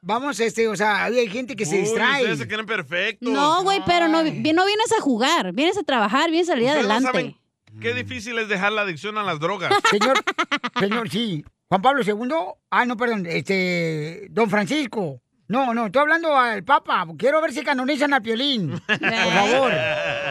Vamos, este, o sea, hay gente que se Uy, distrae. ustedes se creen perfectos. No, güey, pero no, no vienes a jugar, vienes a trabajar, vienes a salir no adelante. saben Qué difícil es dejar la adicción a las drogas. Señor, señor, sí. Juan Pablo II. Ah, no, perdón. Este, don Francisco. No, no, estoy hablando al Papa. Quiero ver si canonizan a Piolín. *laughs* Por favor.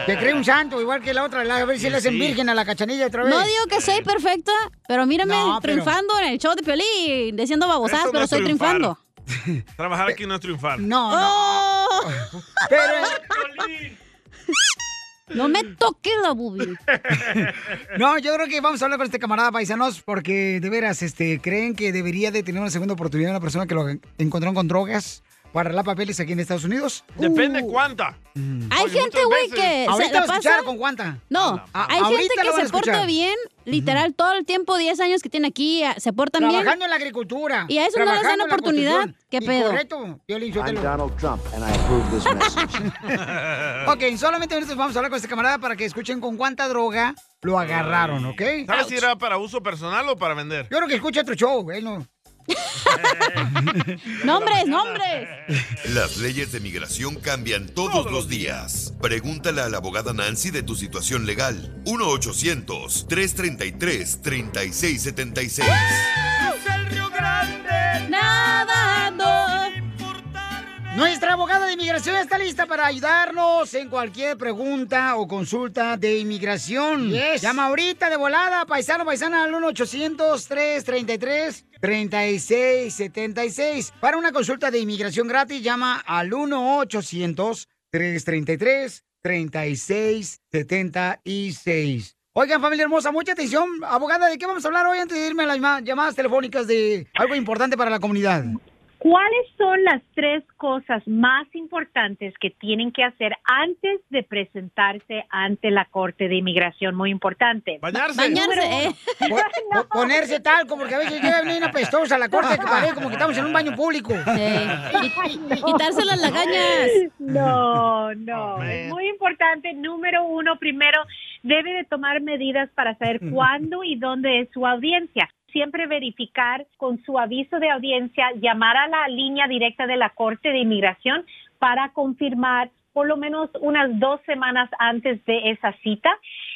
Que cree un santo, igual que la otra. A ver si le hacen Sí. virgen a la cachanilla otra vez. No digo que soy perfecta, pero mírame No, pero- triunfando en el show de Piolín, diciendo babosadas, no pero es estoy triunfando. *laughs* Trabajar aquí no es triunfar. No, no. Pero. *laughs* No me toques la bubi. *laughs* No, yo creo que vamos a hablar con este camarada paisanos porque de veras este, creen que debería de tener una segunda oportunidad una persona que lo encontraron con drogas para arreglar papeles aquí en Estados Unidos. Depende cuánta. Hay gente, güey, que Ahorita se lo escucharon con cuánta. No, A- hay gente ahorita lo que se porta bien, literal, todo el tiempo, 10 años que tiene aquí, a- se portan bien. Trabajando en la agricultura. Y a eso no les dan oportunidad. ¿Qué pedo? Correcto. Yo I'm Donald Trump, and I approve this message. *laughs* Ok, en solamente minutos vamos a hablar con este camarada para que escuchen con cuánta droga lo agarraron, ¿ok? ¿Sabes si era para uso personal o para vender? Yo creo que escucha otro show, él no. *laughs* nombres, nombres. Las leyes de migración cambian todos los días. Pregúntale a la abogada Nancy de tu situación legal. 1-800-333-3676. Nadando. Nuestra abogada de inmigración está lista para ayudarnos en cualquier pregunta o consulta de inmigración. Llama ahorita de volada, paisano, paisana, al 1-800-333-3676. Para una consulta de inmigración gratis, llama al 1-800-333-3676. Oigan, familia hermosa, mucha atención. Abogada, ¿de qué vamos a hablar hoy antes de irme a las llama- llamadas telefónicas de algo importante para la comunidad? ¿Cuáles son las tres cosas más importantes que tienen que hacer antes de presentarse ante la Corte de Inmigración? Muy importante. Bañarse. Número uno. Po- po- *laughs* Ponerse talco, porque a veces llega bien a la corte que parece como que estamos en un baño público. Quitarse las lagañas. No, no. es muy importante. Número uno, primero, debe de tomar medidas para saber cuándo y dónde es su audiencia. Siempre verificar con su aviso de audiencia, llamar a la línea directa de la Corte de Inmigración para confirmar por lo menos unas dos semanas antes de esa cita.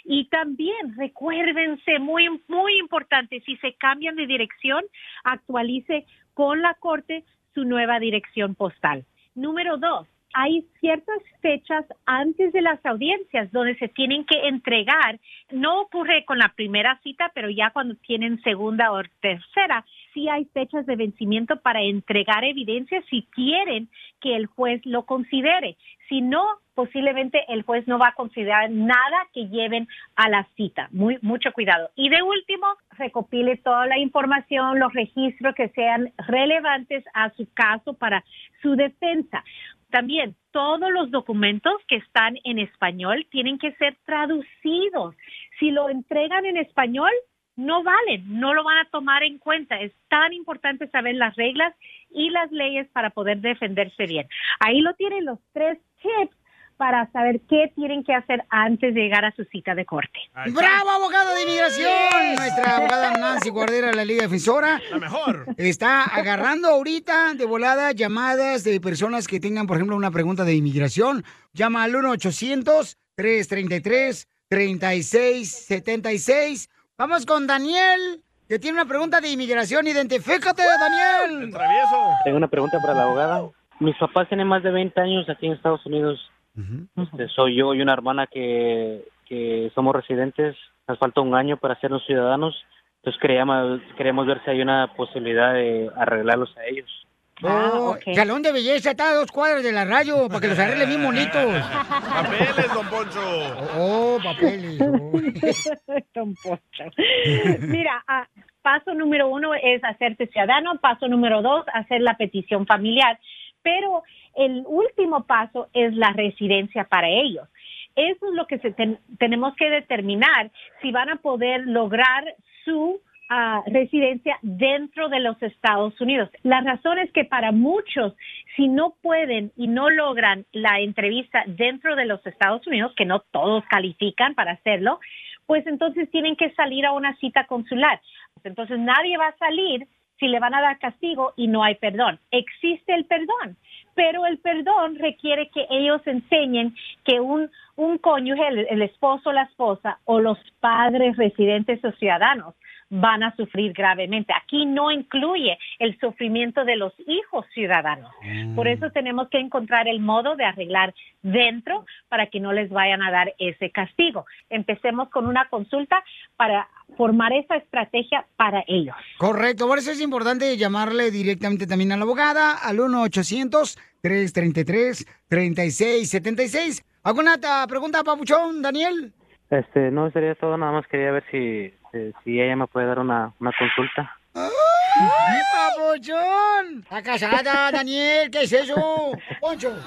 Y también recuérdense, muy, muy importante, si se cambian de dirección, actualice con la Corte su nueva dirección postal. Número dos, hay ciertas fechas antes de las audiencias donde se tienen que entregar. No ocurre con la primera cita, pero ya cuando tienen segunda o tercera, sí hay fechas de vencimiento para entregar evidencia si quieren que el juez lo considere. Si no, posiblemente el juez no va a considerar nada que lleven a la cita. Muy, mucho cuidado. Y de último, recopile toda la información, los registros que sean relevantes a su caso para su defensa. También todos los documentos que están en español tienen que ser traducidos. Si lo entregan en español, no valen, no lo van a tomar en cuenta. Es tan importante saber las reglas y las leyes para poder defenderse bien. Ahí lo tienen los tres tips para saber qué tienen que hacer antes de llegar a su cita de corte. ¡Bravo, abogado de inmigración! Nuestra abogada Nancy Guardera de la Liga Defensora. La mejor. Está agarrando ahorita de volada llamadas de personas que tengan, por ejemplo, una pregunta de inmigración. Llama al 1-800-333-3676. Vamos con Daniel, que tiene una pregunta de inmigración. Identifícate, Daniel. Tengo una pregunta para la abogada. Mis papás tienen más de 20 años aquí en Estados Unidos. Este, soy yo y una hermana que, que somos residentes. Nos falta un año para hacernos ciudadanos. Entonces queríamos, queremos ver si hay una posibilidad de arreglarlos a ellos. Oh, Salón de belleza está a dos cuadras de la radio para que los arregle bien bonitos. *laughs* Papeles, don Poncho. Oh, papeles. *laughs* Don Poncho. Mira, ah, paso número uno es hacerte ciudadano, paso número dos, hacer la petición familiar, pero el último paso es la residencia para ellos. Eso es lo que se ten- tenemos que determinar si van a poder lograr su ah, residencia dentro de los Estados Unidos. La razón es que para muchos, si no pueden y no logran la entrevista dentro de los Estados Unidos, que no todos califican para hacerlo, pues entonces tienen que salir a una cita consular. Entonces nadie va a salir si le van a dar castigo y no hay perdón. Existe el perdón, pero el perdón requiere que ellos enseñen que un, un cónyuge, el, el esposo la esposa, o los padres residentes o ciudadanos van a sufrir gravemente. Aquí no incluye el sufrimiento de los hijos ciudadanos. Por eso tenemos que encontrar el modo de arreglar dentro para que no les vayan a dar ese castigo. Empecemos con una consulta para formar esa estrategia para ellos. Correcto, por eso es importante llamarle directamente también a la abogada al 1-800-333-3676. ¿Alguna ta- pregunta, Papuchón, Daniel? Este, no, sería todo. Nada más quería ver si, si, si ella me puede dar una, una consulta. ¡Ay, Papuchón! ¿Está casada, Daniel? ¿Qué es eso? Poncho. *laughs*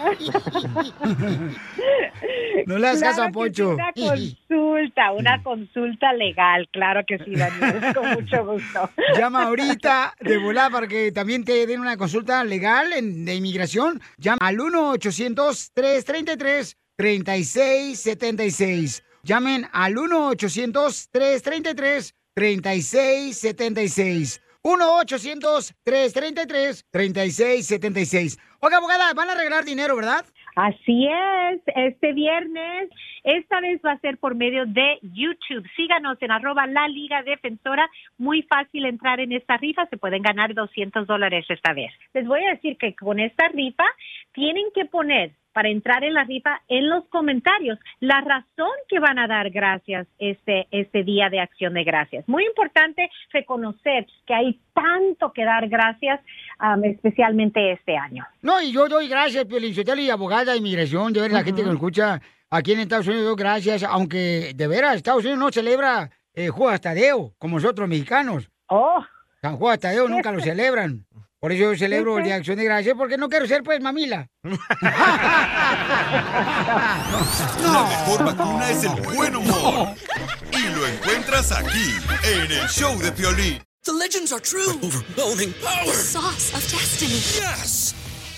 No le hagas caso a Poncho. sí, Una consulta, una consulta legal, claro que sí, Daniel, con mucho gusto. *laughs* Llama ahorita de volar para que también te den una consulta legal en- de inmigración. Llama al 1-800-333-3676. Llamen al 1-800-333-3676. 1-800-333-3676. Oiga, abogada, van a arreglar dinero, ¿verdad? Así es, este viernes, esta vez va a ser por medio de YouTube. Síganos en arroba la Liga Defensora. Muy fácil entrar en esta rifa, se pueden ganar 200 dólares esta vez. Les voy a decir que con esta rifa tienen que poner para entrar en la rifa en los comentarios la razón que van a dar gracias este, este día de acción de gracias. Muy importante reconocer que hay tanto que dar gracias, um, especialmente este año. No, y yo doy gracias, Piolinsotelo y abogada de inmigración, de ver la gente que nos escucha aquí en Estados Unidos, doy gracias, aunque de veras Estados Unidos no celebra eh, Juan Tadeo, como nosotros mexicanos. Oh. San Juan Tadeo nunca lo celebran. *laughs* Por eso yo celebro el Día de Acción de Gracias, porque no quiero ser, pues, mamila. *laughs* *laughs* La mejor vacuna es el buen humor. Y lo encuentras aquí, en el show de Piolín. The legends are true. overwhelming power! The sauce of destiny. Yes!